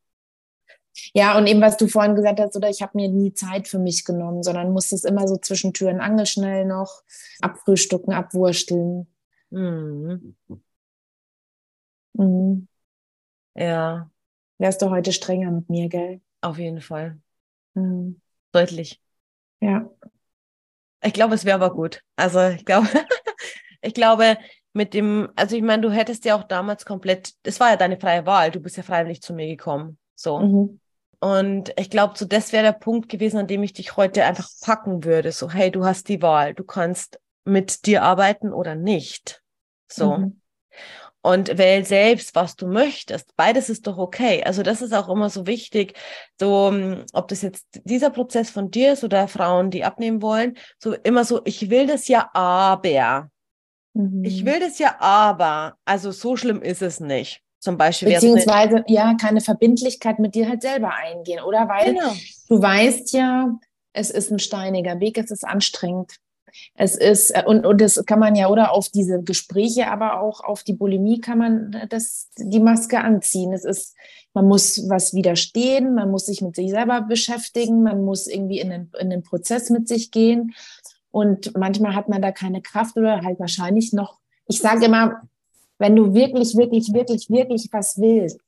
Ja, und eben, was du vorhin gesagt hast, oder ich habe mir nie Zeit für mich genommen, sondern musste es immer so zwischen Tür und Angel schnell noch abfrühstücken, abwursteln. Mhm. Mhm. Ja. Wärst du heute strenger mit mir, gell? Auf jeden Fall. Mhm. Deutlich. Ja. Ich glaube, es wäre aber gut. Also ich glaube, ich glaube, mit dem, also ich meine, du hättest ja auch damals komplett, das war ja deine freie Wahl, du bist ja freiwillig zu mir gekommen. So. Mhm. Und ich glaube, so das wäre der Punkt gewesen, an dem ich dich heute einfach packen würde. So, hey, du hast die Wahl, du kannst mit dir arbeiten oder nicht. So. Mhm und wähl selbst, was du möchtest. Beides ist doch okay. Also das ist auch immer so wichtig, so hm, ob das jetzt dieser Prozess von dir ist oder Frauen, die abnehmen wollen, so immer so, ich will das ja aber. Mhm. Ich will das ja aber. Also so schlimm ist es nicht. Zum Beispiel. Beziehungsweise, ja, keine Verbindlichkeit mit dir halt selber eingehen, oder? Weil genau. du weißt ja, es ist ein steiniger Weg, es ist anstrengend. Es ist, äh, und, und das kann man ja, oder auf diese Gespräche, aber auch auf die Bulimie kann man das, die Maske anziehen. Es ist, man muss was widerstehen, man muss sich mit sich selber beschäftigen, man muss irgendwie in den, in den Prozess mit sich gehen. Und manchmal hat man da keine Kraft oder halt wahrscheinlich noch, ich sage immer, wenn du wirklich, wirklich, wirklich, wirklich was willst,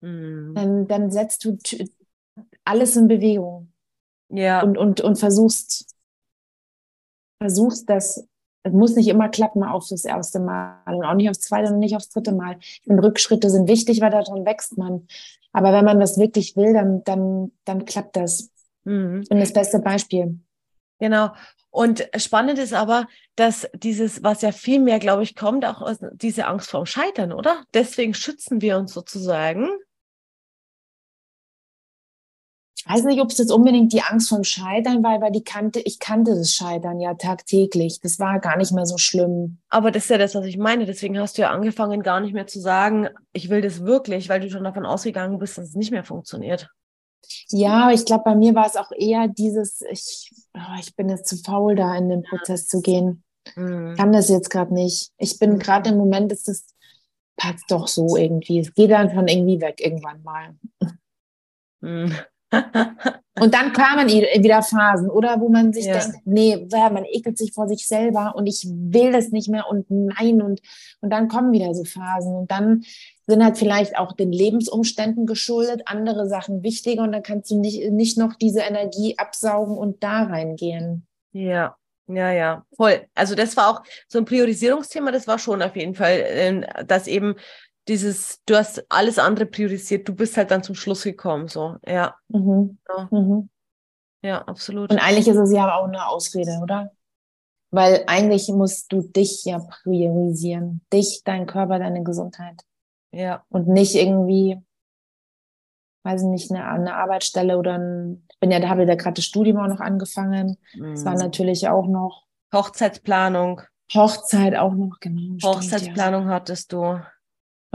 mhm. dann, dann setzt du alles in Bewegung. Ja. Und, und, und versuchst versuchst das, es muss nicht immer klappen auf das erste Mal und auch nicht aufs zweite und nicht aufs dritte Mal. Und Rückschritte sind wichtig, weil daran wächst man. Aber wenn man das wirklich will, dann, dann, dann klappt das. Mhm. Und das beste Beispiel. Genau. Und spannend ist aber, dass dieses, was ja viel mehr, glaube ich, kommt, auch aus diese Angst vorm Scheitern, oder? Deswegen schützen wir uns sozusagen. Ich weiß nicht, ob es jetzt unbedingt die Angst vorm Scheitern war, weil die kannte, ich kannte das Scheitern ja tagtäglich. Das war gar nicht mehr so schlimm. Aber das ist ja das, was ich meine. Deswegen hast du ja angefangen, gar nicht mehr zu sagen, ich will das wirklich, weil du schon davon ausgegangen bist, dass es nicht mehr funktioniert. Ja, ich glaube, bei mir war es auch eher dieses, ich, oh, ich bin jetzt zu faul, da in den Prozess zu gehen. Mhm. Kann das jetzt gerade nicht. Ich bin mhm. gerade im Moment, ist das, passt doch so irgendwie. Es geht dann von irgendwie weg irgendwann mal. Mhm. Und dann kamen wieder Phasen, oder wo man sich ja. denkt, nee, man ekelt sich vor sich selber und ich will das nicht mehr und nein und, und dann kommen wieder so Phasen und dann sind halt vielleicht auch den Lebensumständen geschuldet, andere Sachen wichtiger und dann kannst du nicht, nicht noch diese Energie absaugen und da reingehen. Ja, ja, ja, voll. Also das war auch so ein Priorisierungsthema, das war schon auf jeden Fall, äh, dass eben dieses, du hast alles andere priorisiert, du bist halt dann zum Schluss gekommen, so, ja. Mhm. Ja. Mhm. ja, absolut. Und eigentlich ist es ja auch eine Ausrede, oder? Weil eigentlich musst du dich ja priorisieren. Dich, dein Körper, deine Gesundheit. Ja. Und nicht irgendwie, weiß ich nicht, eine, eine Arbeitsstelle oder ein, ich bin ja, da habe ich ja gerade das Studium auch noch angefangen. Mhm. Das war mhm. natürlich auch noch. Hochzeitsplanung. Hochzeit auch noch, genau. Hochzeitsplanung stimmt, ja. hattest du.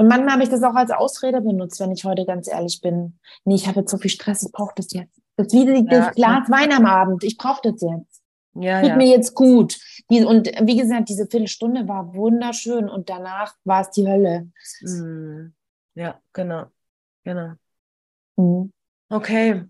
Und manchmal habe ich das auch als Ausrede benutzt, wenn ich heute ganz ehrlich bin. Nee, ich habe jetzt so viel Stress, ich brauche das jetzt. Das ist wie das ja, Glas Wein am Abend, ich brauche das jetzt. Ja, Tut ja. mir jetzt gut. und wie gesagt, diese Viertelstunde war wunderschön und danach war es die Hölle. Mhm. Ja, genau. Genau. Mhm. Okay.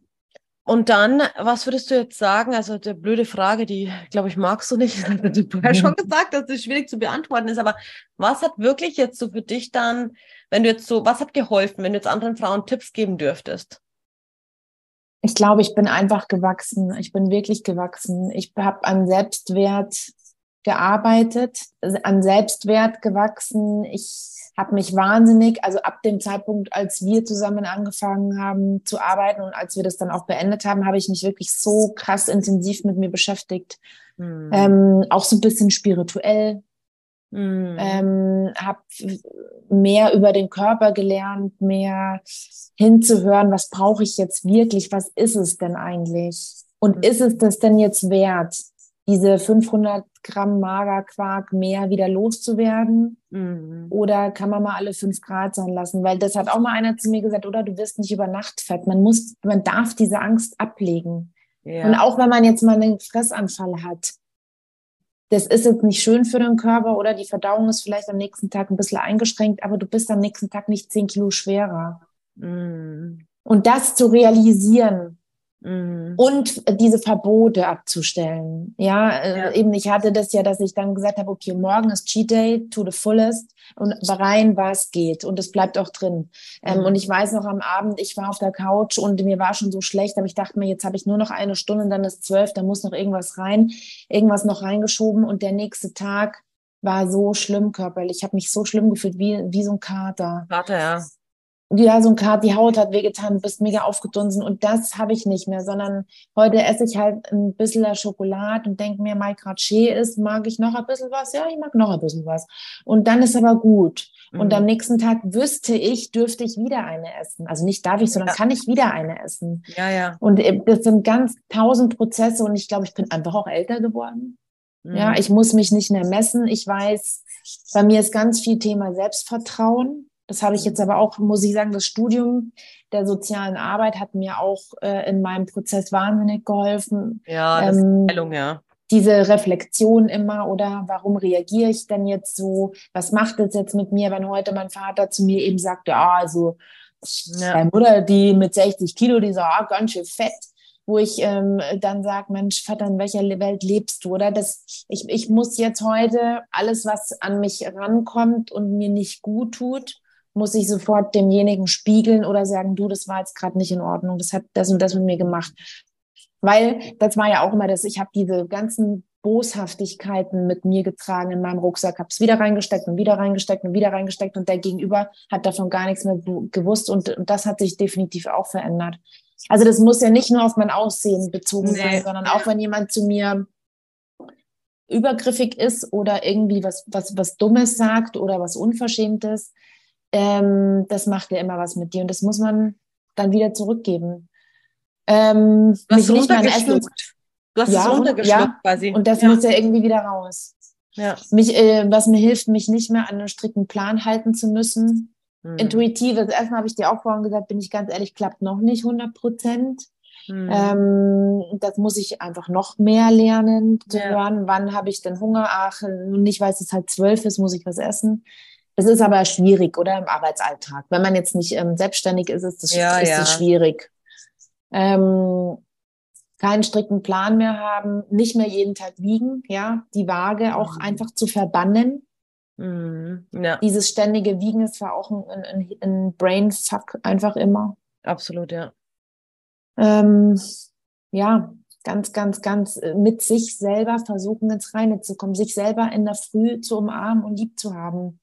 Und dann, was würdest du jetzt sagen? Also, die blöde Frage, die, glaube ich, magst du nicht. Das hast vorher schon gesagt, dass es schwierig zu beantworten ist. Aber was hat wirklich jetzt so für dich dann, wenn du jetzt so, was hat geholfen, wenn du jetzt anderen Frauen Tipps geben dürftest? Ich glaube, ich bin einfach gewachsen. Ich bin wirklich gewachsen. Ich habe an Selbstwert gearbeitet, an Selbstwert gewachsen. Ich habe mich wahnsinnig, also ab dem Zeitpunkt, als wir zusammen angefangen haben zu arbeiten und als wir das dann auch beendet haben, habe ich mich wirklich so krass intensiv mit mir beschäftigt. Mhm. Ähm, auch so ein bisschen spirituell. Mhm. Ähm, habe mehr über den Körper gelernt, mehr hinzuhören, was brauche ich jetzt wirklich, was ist es denn eigentlich? Und mhm. ist es das denn jetzt wert, diese 500 Gramm Magerquark mehr wieder loszuwerden? Mhm. Oder kann man mal alle fünf Grad sein lassen? Weil das hat auch mal einer zu mir gesagt, oder du wirst nicht über Nacht fett. Man muss, man darf diese Angst ablegen. Ja. Und auch wenn man jetzt mal einen Fressanfall hat, das ist jetzt nicht schön für den Körper oder die Verdauung ist vielleicht am nächsten Tag ein bisschen eingeschränkt, aber du bist am nächsten Tag nicht zehn Kilo schwerer. Mhm. Und das zu realisieren. Und diese Verbote abzustellen. Ja, äh, ja, eben ich hatte das ja, dass ich dann gesagt habe, okay, morgen ist Cheat Day to the fullest und rein, was geht. Und es bleibt auch drin. Ähm, mhm. und ich weiß noch am Abend, ich war auf der Couch und mir war schon so schlecht, aber ich dachte mir, jetzt habe ich nur noch eine Stunde und dann ist zwölf, da muss noch irgendwas rein, irgendwas noch reingeschoben und der nächste Tag war so schlimm körperlich. Ich habe mich so schlimm gefühlt, wie, wie so ein Kater. Kater, ja ja, so ein Kart, die Haut hat wehgetan, du bist mega aufgedunsen und das habe ich nicht mehr, sondern heute esse ich halt ein bisschen Schokolade und denke mir, mein Craché ist, mag ich noch ein bisschen was? Ja, ich mag noch ein bisschen was. Und dann ist aber gut. Mhm. Und am nächsten Tag wüsste ich, dürfte ich wieder eine essen. Also nicht darf ich, sondern ja. kann ich wieder eine essen. Ja, ja. Und äh, das sind ganz tausend Prozesse und ich glaube, ich bin einfach auch älter geworden. Mhm. Ja, ich muss mich nicht mehr messen. Ich weiß, bei mir ist ganz viel Thema Selbstvertrauen. Das habe ich jetzt aber auch, muss ich sagen, das Studium der sozialen Arbeit hat mir auch äh, in meinem Prozess wahnsinnig geholfen. Ja, das ähm, Stellung, ja. Diese Reflexion immer oder warum reagiere ich denn jetzt so? Was macht es jetzt mit mir, wenn heute mein Vater zu mir eben sagt, ja, also ja. meine Mutter, die mit 60 Kilo, die sagt, ah, ganz schön fett wo ich ähm, dann sage, Mensch, Vater, in welcher Welt lebst du? Oder das, ich, ich muss jetzt heute alles, was an mich rankommt und mir nicht gut tut, muss ich sofort demjenigen spiegeln oder sagen, du, das war jetzt gerade nicht in Ordnung, das hat das und das mit mir gemacht. Weil das war ja auch immer das, ich habe diese ganzen Boshaftigkeiten mit mir getragen in meinem Rucksack, habe es wieder reingesteckt und wieder reingesteckt und wieder reingesteckt und der Gegenüber hat davon gar nichts mehr gewusst und, und das hat sich definitiv auch verändert. Also das muss ja nicht nur auf mein Aussehen bezogen Nee. sein, sondern auch wenn jemand zu mir übergriffig ist oder irgendwie was, was, was Dummes sagt oder was Unverschämtes, ähm, das macht ja immer was mit dir und das muss man dann wieder zurückgeben. Ähm, Du hast mein Essen, runtergeschluckt. Du hast Ja, es runtergeschluckt ja. quasi. und das ja. muss ja irgendwie wieder raus. ja. Mich, äh, was mir hilft, mich nicht mehr an einen strikten Plan halten zu müssen. Hm. Intuitives Essen, habe ich dir auch vorhin gesagt, bin ich ganz ehrlich, klappt noch nicht 100 Prozent. Hm. Ähm, das muss ich einfach noch mehr lernen, zu Ja. hören, wann habe ich denn Hunger? Ach, und ich weiß, es halt zwölf ist, muss ich was essen. Das ist aber schwierig, oder im Arbeitsalltag. Wenn man jetzt nicht ähm, selbstständig ist, ist das, Ja, ist ja. das schwierig. Ähm, keinen strikten Plan mehr haben, nicht mehr jeden Tag wiegen, ja, die Waage auch Mhm. einfach zu verbannen. Hm. Ja, Dieses ständige Wiegen ist zwar auch ein, ein, ein Brainfuck einfach immer. absolut, ja. ähm, ja, ganz, ganz, ganz äh, mit sich selber versuchen, ins Reine zu kommen, sich selber in der Früh zu umarmen und lieb zu haben,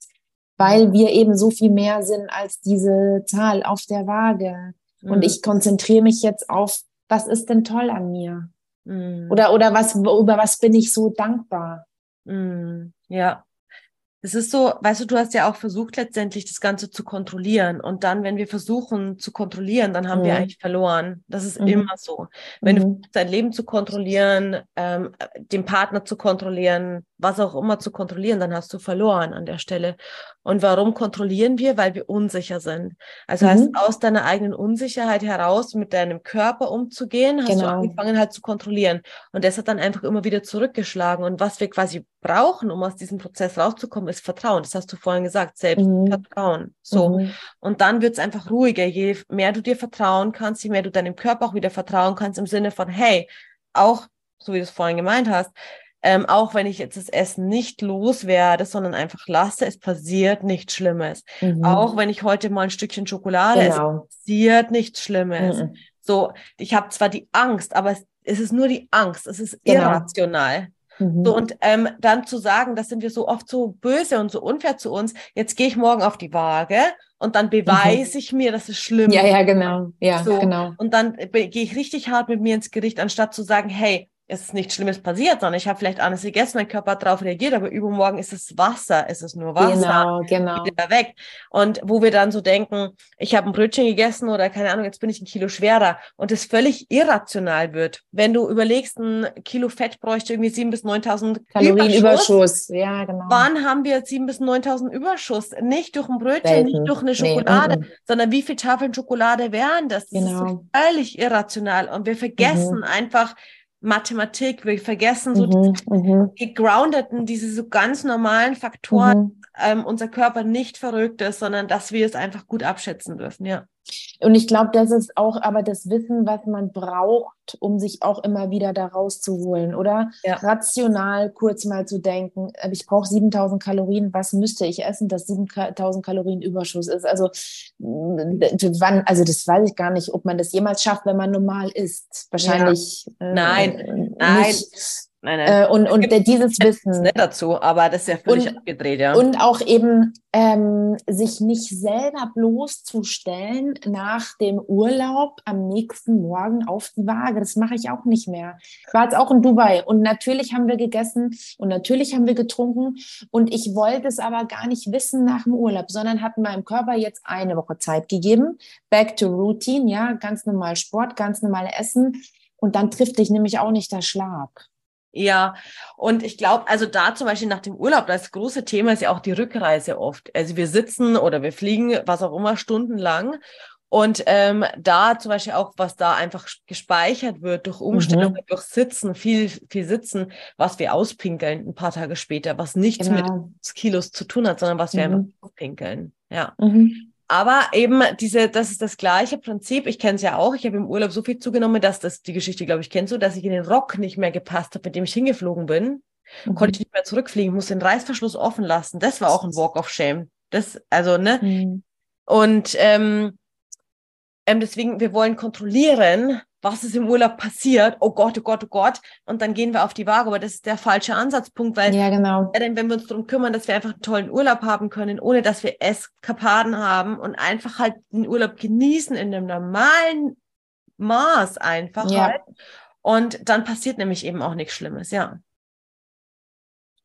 weil wir eben so viel mehr sind als diese Zahl auf der Waage. Und Hm. ich konzentriere mich jetzt auf, was ist denn toll an mir? Hm. Oder, oder was, über was bin ich so dankbar? Mm, Ja. Es ist so, weißt du, du hast ja auch versucht, letztendlich das Ganze zu kontrollieren. Und dann, wenn wir versuchen zu kontrollieren, dann haben wir Mhm. eigentlich verloren. Das ist Mhm. immer so. Wenn du Mhm. versuchst, dein Leben zu kontrollieren, ähm, den Partner zu kontrollieren, was auch immer zu kontrollieren, dann hast du verloren an der Stelle. Und warum kontrollieren wir? Weil wir unsicher sind. Also Mhm. heißt, aus deiner eigenen Unsicherheit heraus mit deinem Körper umzugehen, hast du Genau. angefangen halt zu kontrollieren. Und das hat dann einfach immer wieder zurückgeschlagen. Und was wir quasi brauchen, um aus diesem Prozess rauszukommen, ist Vertrauen. Das hast du vorhin gesagt, Selbstvertrauen. So. Mhm. Und dann wird es einfach ruhiger. Je mehr du dir vertrauen kannst, je mehr du deinem Körper auch wieder vertrauen kannst, im Sinne von, hey, auch, so wie du es vorhin gemeint hast, ähm, auch wenn ich jetzt das Essen nicht loswerde, sondern einfach lasse, es passiert nichts Schlimmes. Mhm. Auch wenn ich heute mal ein Stückchen Schokolade esse, Genau. passiert nichts Schlimmes. Mhm. So, ich habe zwar die Angst, aber es, es ist nur die Angst, es ist Genau. irrational. Mhm. So, und ähm, dann zu sagen, das sind wir so oft so böse und so unfair zu uns, jetzt gehe ich morgen auf die Waage und dann beweise ich mir, dass es schlimm Mhm. ja, ist. ja, genau. Ja, So. genau. Und dann gehe ich richtig hart mit mir ins Gericht, anstatt zu sagen, hey, es ist nichts Schlimmes passiert, sondern ich habe vielleicht alles gegessen, mein Körper hat darauf reagiert, aber übermorgen ist es Wasser, es ist nur Wasser Genau, genau. wieder weg. Und wo wir dann so denken, ich habe ein Brötchen gegessen oder keine Ahnung, jetzt bin ich ein Kilo schwerer und es völlig irrational wird. Wenn du überlegst, ein Kilo Fett bräuchte irgendwie 7.000 bis 9.000 Kalorienüberschuss. Ja, genau. Wann haben wir 7.000 bis 9.000 Überschuss? Nicht durch ein Brötchen, Selten. nicht durch eine Nee, Schokolade, mhm. sondern wie viele Tafeln Schokolade wären das? Das Genau. ist völlig irrational und wir vergessen einfach Mathematik, wir vergessen so Mhm, mhm, die gegroundeten, diese so ganz normalen Faktoren, mhm. ähm, unser Körper nicht verrückt ist, sondern dass wir es einfach gut abschätzen dürfen, ja. Und ich glaube, das ist auch aber das Wissen, was man braucht, um sich auch immer wieder da rauszuholen, oder? Ja. Rational kurz mal zu denken, äh, ich brauche 7000 Kalorien, was müsste ich essen, dass 7000 Kalorien Überschuss ist? Also, wann, also das weiß ich gar nicht, ob man das jemals schafft, wenn man normal isst. Wahrscheinlich äh, Nein, äh, nein. nicht. Nein, nein. Äh, und und dieses Wissen. nicht dazu, aber das ist ja völlig Und- abgedreht, ja. Und auch eben ähm, sich nicht selber bloßzustellen nach dem Urlaub am nächsten Morgen auf die Waage. Das mache ich auch nicht mehr. Ich war jetzt auch in Dubai und natürlich haben wir gegessen und natürlich haben wir getrunken und ich wollte es aber gar nicht wissen nach dem Urlaub, sondern habe meinem Körper jetzt eine Woche Zeit gegeben. Back to routine, ja, ganz normal Sport, ganz normal Essen und dann trifft dich nämlich auch nicht der Schlag. Ja, und ich glaube, also da zum Beispiel nach dem Urlaub, das große Thema ist ja auch die Rückreise oft. Also wir sitzen oder wir fliegen, was auch immer, stundenlang. Und ähm, da zum Beispiel auch, was da einfach gespeichert wird durch Umstellungen, durch Sitzen, viel, viel Sitzen, was wir auspinkeln ein paar Tage später, was nichts mit Genau. Kilos zu tun hat, sondern was wir Mhm. einfach auspinkeln. Ja. Mhm. Aber eben diese, das ist das gleiche Prinzip. Ich kenne es ja auch. Ich habe im Urlaub so viel zugenommen, dass das die Geschichte, glaube ich, kennst du, dass ich in den Rock nicht mehr gepasst habe, mit dem ich hingeflogen bin. Konnte ich nicht mehr zurückfliegen, musste den Reißverschluss offen lassen. Das war auch ein Walk of Shame. Das, also, ne? Mhm. Und ähm, ähm, deswegen, wir wollen kontrollieren, was ist im Urlaub passiert. Oh Gott, oh Gott, oh Gott. Und dann gehen wir auf die Waage. Aber das ist der falsche Ansatzpunkt, weil Ja, genau. denn wenn wir uns darum kümmern, dass wir einfach einen tollen Urlaub haben können, ohne dass wir Eskapaden haben und einfach halt den Urlaub genießen in einem normalen Maß einfach Ja. halt. Und dann passiert nämlich eben auch nichts Schlimmes, ja.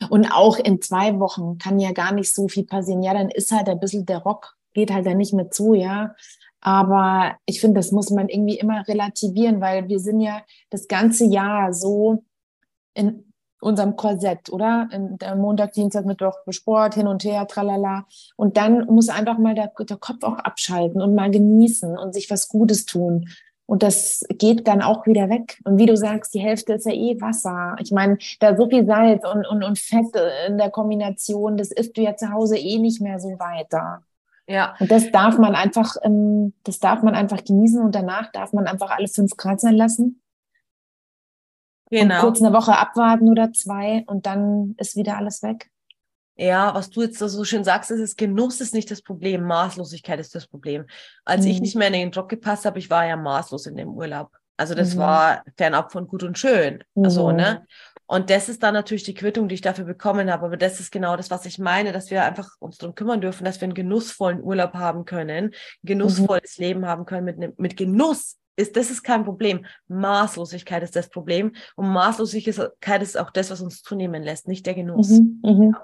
Und auch in zwei Wochen kann ja gar nicht so viel passieren. Ja, dann ist halt ein bisschen der Rock, geht halt dann nicht mehr zu, ja. Aber ich finde, das muss man irgendwie immer relativieren, weil wir sind ja das ganze Jahr so in unserem Korsett, oder? In Montag, Dienstag, Mittwoch Sport, hin und her, tralala. Und dann muss einfach mal der, der Kopf auch abschalten und mal genießen und sich was Gutes tun. Und das geht dann auch wieder weg. Und wie du sagst, die Hälfte ist ja eh Wasser. Ich meine, da so viel Salz und, und, und Fett in der Kombination, das isst du ja zu Hause eh nicht mehr so weiter. Ja, Und das darf man einfach, ähm, das darf man einfach genießen und danach darf man einfach alle fünf Grad sein lassen. Und genau. kurz eine Woche abwarten oder zwei und dann ist wieder alles weg. Ja, was du jetzt so schön sagst, ist, es Genuss ist nicht das Problem, Maßlosigkeit ist das Problem. Als ich Mhm. nicht mehr in den Job gepasst habe, ich war ja maßlos in dem Urlaub. Also das Mhm. war fernab von gut und schön. Also, Mhm. ne? Und das ist dann natürlich die Quittung, die ich dafür bekommen habe. Aber das ist genau das, was ich meine, dass wir einfach uns darum kümmern dürfen, dass wir einen genussvollen Urlaub haben können, ein genussvolles Leben haben können mit, mit Genuss. Ist, das ist kein Problem. Maßlosigkeit ist das Problem. Und Maßlosigkeit ist auch das, was uns zunehmen lässt, nicht der Genuss. Mhm, mhm.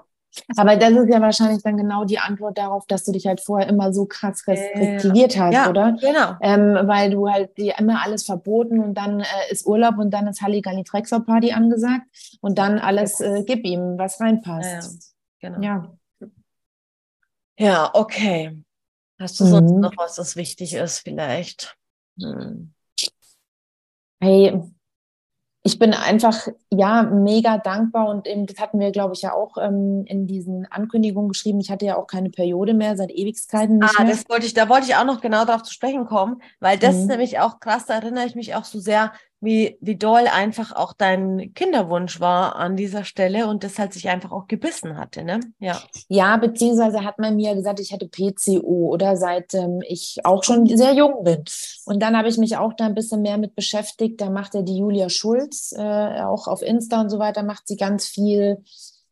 Aber das ist ja wahrscheinlich dann genau die Antwort darauf, dass du dich halt vorher immer so krass restriktiviert hast, Ja, oder? genau. Ähm, weil du halt dir immer alles verboten und dann äh, ist Urlaub und dann ist Halligalli Drexler Party angesagt und dann alles äh, gib ihm, was reinpasst. Genau. Ja. Ja, okay. Hast du sonst Mhm. noch was, das wichtig ist, vielleicht? Hm. Hey, ich bin einfach, ja, mega dankbar und eben, das hatten wir, glaube ich, ja auch ähm, in diesen Ankündigungen geschrieben. Ich hatte ja auch keine Periode mehr, seit Ewigkeiten nicht Ah, mehr. das wollte ich, da wollte ich auch noch genau darauf zu sprechen kommen, weil das ist Mhm. nämlich auch krass, da erinnere ich mich auch so sehr, wie, wie doll einfach auch dein Kinderwunsch war an dieser Stelle und das halt sich einfach auch gebissen hatte, ne? Ja. Ja, beziehungsweise hat man mir gesagt, ich hätte PCO oder seit ähm, ich auch schon sehr jung bin. Und dann habe ich mich auch da ein bisschen mehr mit beschäftigt. Da macht ja die Julia Schulz, äh, auch auf Insta und so weiter, macht sie ganz viel,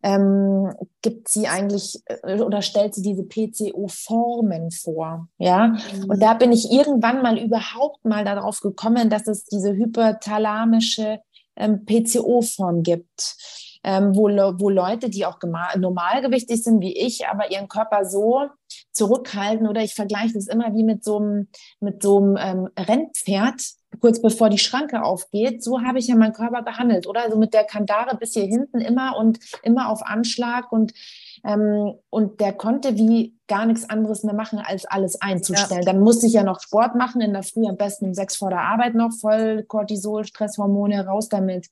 ähm, gibt sie eigentlich äh, oder stellt sie diese PCO-Formen vor. Ja, und da bin ich irgendwann mal überhaupt mal darauf gekommen, dass es diese hyperthalamische ähm, PCO-Form gibt, ähm, wo, wo Leute, die auch normalgewichtig sind wie ich, aber ihren Körper so zurückhalten oder ich vergleiche das immer wie mit so einem, mit so einem ähm, Rennpferd, kurz bevor die Schranke aufgeht. So habe ich ja meinen Körper behandelt, oder? Also mit der Kandare bis hier hinten immer und immer auf Anschlag und ähm, und der konnte wie gar nichts anderes mehr machen, als alles einzustellen. Dann musste ich ja noch Sport machen, in der Früh am besten um sechs vor der Arbeit noch, voll Cortisol, Stresshormone, raus damit.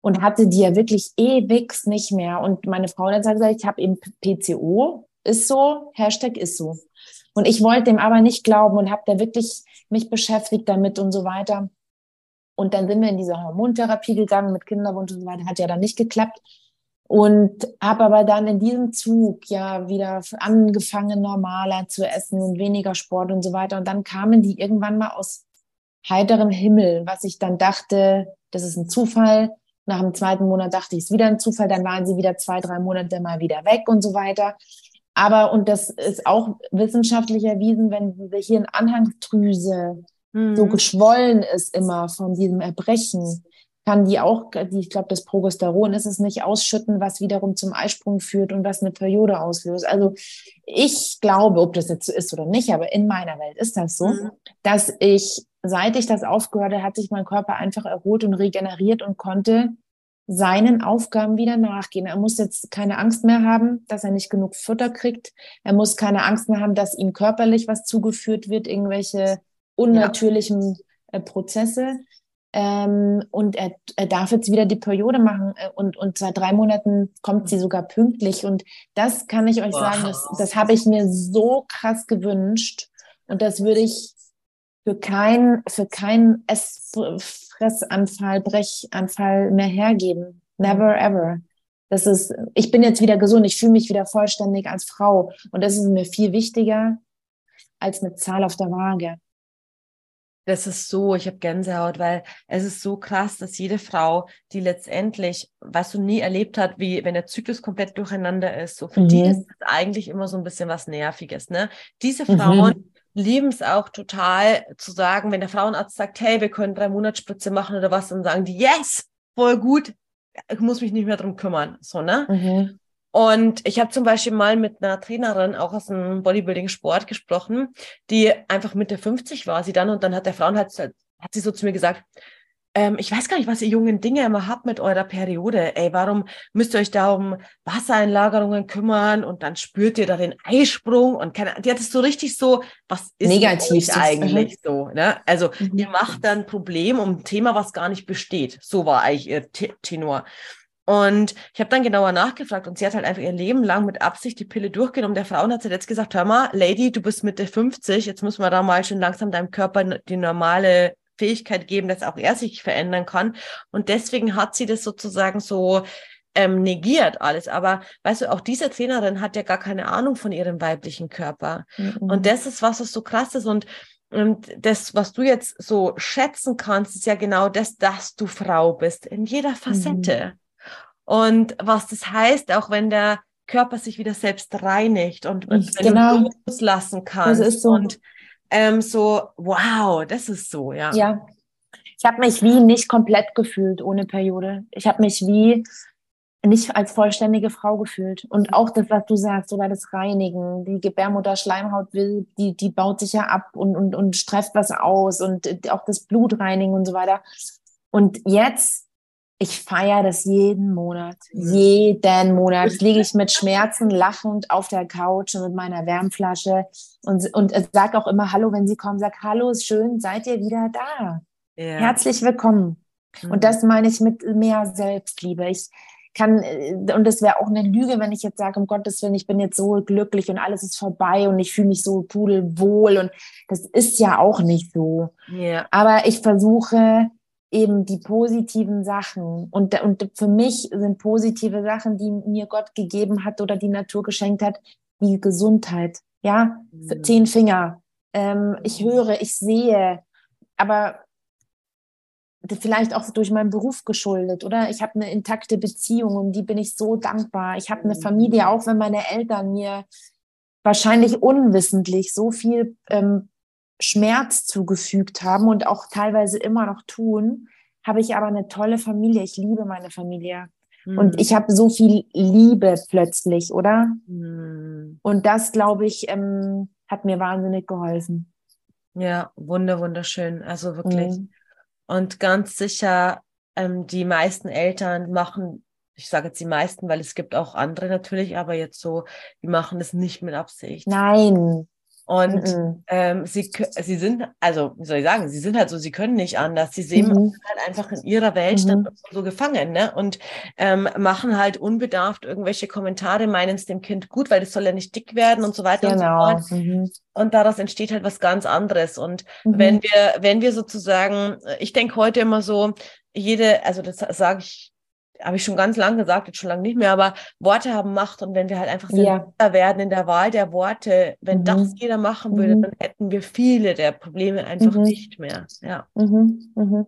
Und hatte die ja wirklich ewig nicht mehr. Und meine Frau hat dann gesagt, ich habe eben PCO, ist so, Hashtag ist so. Und ich wollte dem aber nicht glauben und habe da wirklich mich beschäftigt damit und so weiter. Und dann sind wir in diese Hormontherapie gegangen mit Kinderwunsch und so weiter, hat ja dann nicht geklappt. Und habe aber dann in diesem Zug ja wieder angefangen, normaler zu essen und weniger Sport und so weiter. Und dann kamen die irgendwann mal aus heiterem Himmel, was ich dann dachte, das ist ein Zufall. Nach dem zweiten Monat dachte ich, es ist wieder ein Zufall. Dann waren sie wieder zwei, drei Monate mal wieder weg und so weiter. Aber, und das ist auch wissenschaftlich erwiesen, wenn diese Hirnanhangsdrüse so Mhm. geschwollen ist immer von diesem Erbrechen, kann die auch, die, ich glaube, das Progesteron ist es nicht ausschütten, was wiederum zum Eisprung führt und was eine Periode auslöst. Also ich glaube, ob das jetzt so ist oder nicht, aber in meiner Welt ist das so, Mhm. dass ich, seit ich das aufgehört habe, hat sich mein Körper einfach erholt und regeneriert und konnte seinen Aufgaben wieder nachgehen. Er muss jetzt keine Angst mehr haben, dass er nicht genug Futter kriegt. Er muss keine Angst mehr haben, dass ihm körperlich was zugeführt wird, irgendwelche unnatürlichen äh, Prozesse. Ähm, und er, er darf jetzt wieder die Periode machen äh, und, und seit drei Monaten kommt sie sogar pünktlich. Und das kann ich euch Wow. sagen, das, das habe ich mir so krass gewünscht. Und das würde ich für keinen für keinen Ess Fressanfall, Brechanfall mehr hergeben. Never ever. Das ist, ich bin jetzt wieder gesund, ich fühle mich wieder vollständig als Frau. Und das ist mir viel wichtiger als eine Zahl auf der Waage. Das ist so, ich habe Gänsehaut, weil es ist so krass, dass jede Frau, die letztendlich, was du nie erlebt hat, wie wenn der Zyklus komplett durcheinander ist, so für die Mhm. ist es eigentlich immer so ein bisschen was Nerviges, ne? Diese Mhm. Lieben es auch total zu sagen, wenn der Frauenarzt sagt, hey, wir können drei Monatsspritze machen oder was, dann sagen die, yes, voll gut, ich muss mich nicht mehr drum kümmern. So, ne? Mhm. Und ich habe zum Beispiel mal mit einer Trainerin auch aus dem Bodybuilding-Sport gesprochen, die einfach Mitte 50 war sie dann und dann hat der Frauenarzt, hat sie so zu mir gesagt, ähm, ich weiß gar nicht, was ihr jungen Dinge immer habt mit eurer Periode. Ey, warum müsst ihr euch da um Wassereinlagerungen kümmern und dann spürt ihr da den Eisprung und keine, die hat es so richtig so, was ist negativ eigentlich so, ne? Also, mhm. ihr macht dann ein Problem um ein Thema, was gar nicht besteht. So war eigentlich ihr Tenor. Und ich habe dann genauer nachgefragt und sie hat halt einfach ihr Leben lang mit Absicht die Pille durchgenommen. Der Frauen hat sie jetzt gesagt, hör mal, Lady, du bist Mitte 50, jetzt müssen wir da mal schon langsam deinem Körper die normale Fähigkeit geben, dass auch er sich verändern kann. Und deswegen hat sie das sozusagen so ähm, negiert alles. Aber weißt du, auch diese Trainerin hat ja gar keine Ahnung von ihrem weiblichen Körper. Mhm. Und das ist was, was so krass ist. Und, und das, was du jetzt so schätzen kannst, ist ja genau das, dass du Frau bist in jeder Facette. Mhm. Und was das heißt, auch wenn der Körper sich wieder selbst reinigt und wenn genau. du loslassen kannst. Das ist so. Und ähm, so, wow, das ist so, ja. Ja. Ich habe mich wie nicht komplett gefühlt ohne Periode. Ich habe mich wie nicht als vollständige Frau gefühlt. Und auch das, was du sagst, oder das Reinigen, die Gebärmutter-Schleimhaut will, die, die baut sich ja ab und, und, und streift was aus und auch das Blutreinigen und so weiter. Und jetzt, ich feiere das jeden Monat. Mhm. Jeden Monat liege ich mit Schmerzen lachend auf der Couch und mit meiner Wärmflasche und, und sag auch immer Hallo, wenn sie kommen, sag Hallo, ist schön, seid ihr wieder da. Ja. Herzlich willkommen. Mhm. Und das meine ich mit mehr Selbstliebe. Ich kann, äh, und es wäre auch eine Lüge, wenn ich jetzt sage, um Gottes Willen, ich bin jetzt so glücklich und alles ist vorbei und ich fühle mich so pudelwohl. Und das ist ja auch nicht so. Ja. Aber ich versuche eben die positiven Sachen. Und, und für mich sind positive Sachen, die mir Gott gegeben hat oder die Natur geschenkt hat, wie Gesundheit. Ja, mhm. zehn Finger. Ähm, ich höre, ich sehe, aber vielleicht auch durch meinen Beruf geschuldet, oder? Ich habe eine intakte Beziehung und die bin ich so dankbar. Ich habe eine Familie, mhm. auch wenn meine Eltern mir wahrscheinlich unwissentlich so viel ähm, Schmerz zugefügt haben und auch teilweise immer noch tun, habe ich aber eine tolle Familie. Ich liebe meine Familie. Mhm. Und ich habe so viel Liebe plötzlich, oder? Mhm. Und das, glaube ich, ähm, hat mir wahnsinnig geholfen. Ja, wunder, wunderschön. Also wirklich. Mhm. Und ganz sicher, ähm, die meisten Eltern machen, ich sage jetzt die meisten, weil es gibt auch andere natürlich, aber jetzt so, die machen das nicht mit Absicht. Nein. Und mhm. ähm, sie, sie sind, also wie soll ich sagen, sie sind halt so, sie können nicht anders. Sie sehen mhm. halt einfach in ihrer Welt mhm. so gefangen, ne? Und ähm, machen halt unbedarft irgendwelche Kommentare, meinen es dem Kind gut, weil das soll ja nicht dick werden und so weiter genau. und so fort. Mhm. Und daraus entsteht halt was ganz anderes. Und mhm. wenn wir, wenn wir sozusagen, ich denke heute immer so, jede, also das sage ich habe ich schon ganz lange gesagt, jetzt schon lange nicht mehr, aber Worte haben Macht und wenn wir halt einfach ja. werden in der Wahl der Worte, wenn mhm. das jeder machen würde, mhm. dann hätten wir viele der Probleme einfach mhm. nicht mehr. Ja. Mhm. Mhm.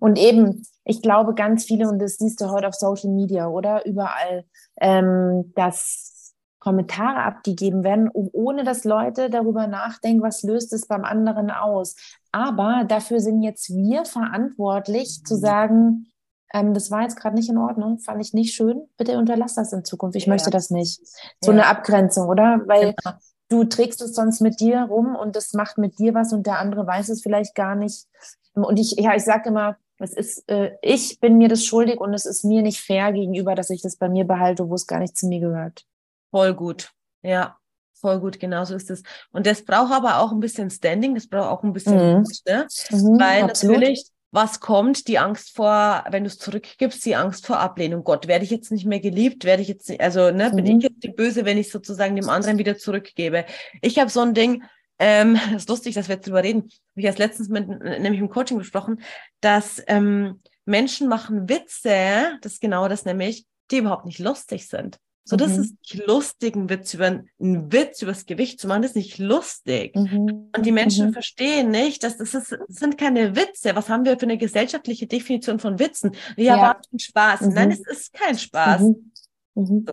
Und eben, ich glaube, ganz viele, und das siehst du heute auf Social Media, oder? Überall, ähm, dass Kommentare abgegeben werden, ohne dass Leute darüber nachdenken, was löst es beim anderen aus. Aber dafür sind jetzt wir verantwortlich zu mhm. sagen, ähm, das war jetzt gerade nicht in Ordnung, fand ich nicht schön. Bitte unterlass das in Zukunft. Ich ja. möchte das nicht. So ja. eine Abgrenzung, oder? Weil genau. du trägst es sonst mit dir rum und das macht mit dir was und der andere weiß es vielleicht gar nicht. Und ich, ja, ich sage immer, es ist, äh, ich bin mir das schuldig und es ist mir nicht fair gegenüber, dass ich das bei mir behalte, wo es gar nicht zu mir gehört. Voll gut. Ja, voll gut, genauso ist es. Und das braucht aber auch ein bisschen Standing, das braucht auch ein bisschen mhm. Mut, ne? Mhm, Weil absolut. natürlich was kommt, die Angst vor, wenn du es zurückgibst, die Angst vor Ablehnung. Gott, werde ich jetzt nicht mehr geliebt? Werde ich jetzt, nicht, also ne, mhm. bin ich jetzt die Böse, wenn ich sozusagen dem anderen wieder zurückgebe? Ich habe so ein Ding, ähm, das ist lustig, dass wir jetzt drüber reden, habe ich erst letztens mit, nämlich im Coaching besprochen, dass ähm, Menschen machen Witze, das ist genau das nämlich, die überhaupt nicht lustig sind. So, das mhm. ist nicht lustig, einen Witz über einen Witz übers Gewicht zu machen, das ist nicht lustig. Mhm. Und die Menschen mhm. verstehen nicht, dass das, ist, das sind keine Witze. Was haben wir für eine gesellschaftliche Definition von Witzen? Wir ja. erwarten Spaß. Nein, mhm. es ist kein Spaß. Mhm. Mhm.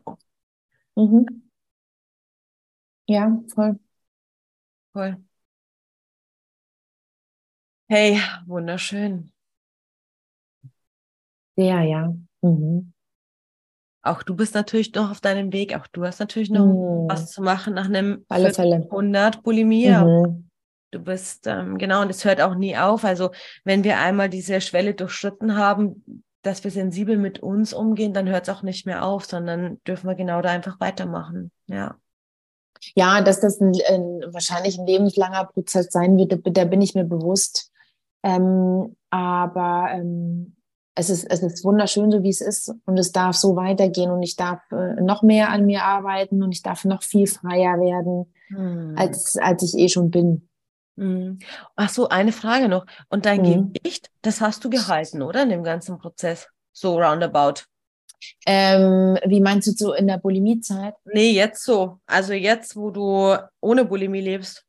So. Ja, voll. Voll. Hey, wunderschön. Sehr, ja. Mhm. Auch du bist natürlich noch auf deinem Weg. Auch du hast natürlich noch Mhm. was zu machen nach einem Alle Fälle. 100 Bulimie. Mhm. Du bist, ähm, genau, und es hört auch nie auf. Also, wenn wir einmal diese Schwelle durchschritten haben, dass wir sensibel mit uns umgehen, dann hört es auch nicht mehr auf, sondern dürfen wir genau da einfach weitermachen. Ja. Ja, dass das ein, ein, wahrscheinlich ein lebenslanger Prozess sein wird, da, bin ich mir bewusst. Ähm, aber ähm, es ist, es ist wunderschön, so wie es ist. Und es darf so weitergehen. Und ich darf äh, noch mehr an mir arbeiten und ich darf noch viel freier werden, Hm. als, als ich eh schon bin. Hm. Ach so, eine Frage noch. Und dein Mhm. Gewicht, das hast du gehalten, oder? In dem ganzen Prozess. So roundabout. Ähm, wie meinst du so in der Bulimiezeit? Nee, jetzt so. Also jetzt, wo du ohne Bulimie lebst.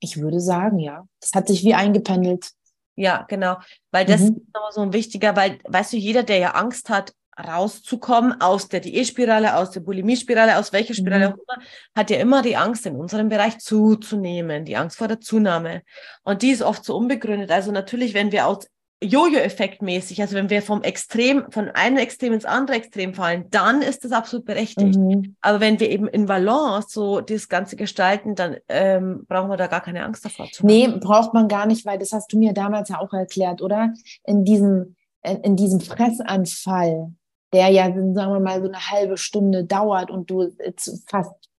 Ich würde sagen, ja. Das hat sich wie eingependelt. Ja, genau. Weil das Mhm. ist noch so ein wichtiger, weil, weißt du, jeder, der ja Angst hat, rauszukommen aus der Diätspirale, aus der Bulimie-Spirale, aus welcher Spirale Mhm. auch immer, hat ja immer die Angst, in unserem Bereich zuzunehmen, die Angst vor der Zunahme. Und die ist oft so unbegründet. Also natürlich, wenn wir aus Jojo-Effekt mäßig, also wenn wir vom Extrem, von einem Extrem ins andere Extrem fallen, dann ist das absolut berechtigt. Mhm. Aber wenn wir eben in Balance so das Ganze gestalten, dann ähm, brauchen wir da gar keine Angst davor zu haben. Nee, braucht man gar nicht, weil das hast du mir damals ja auch erklärt, oder? In diesem, in, in diesem Fressanfall, der ja, sagen wir mal, so eine halbe Stunde dauert und du jetzt fast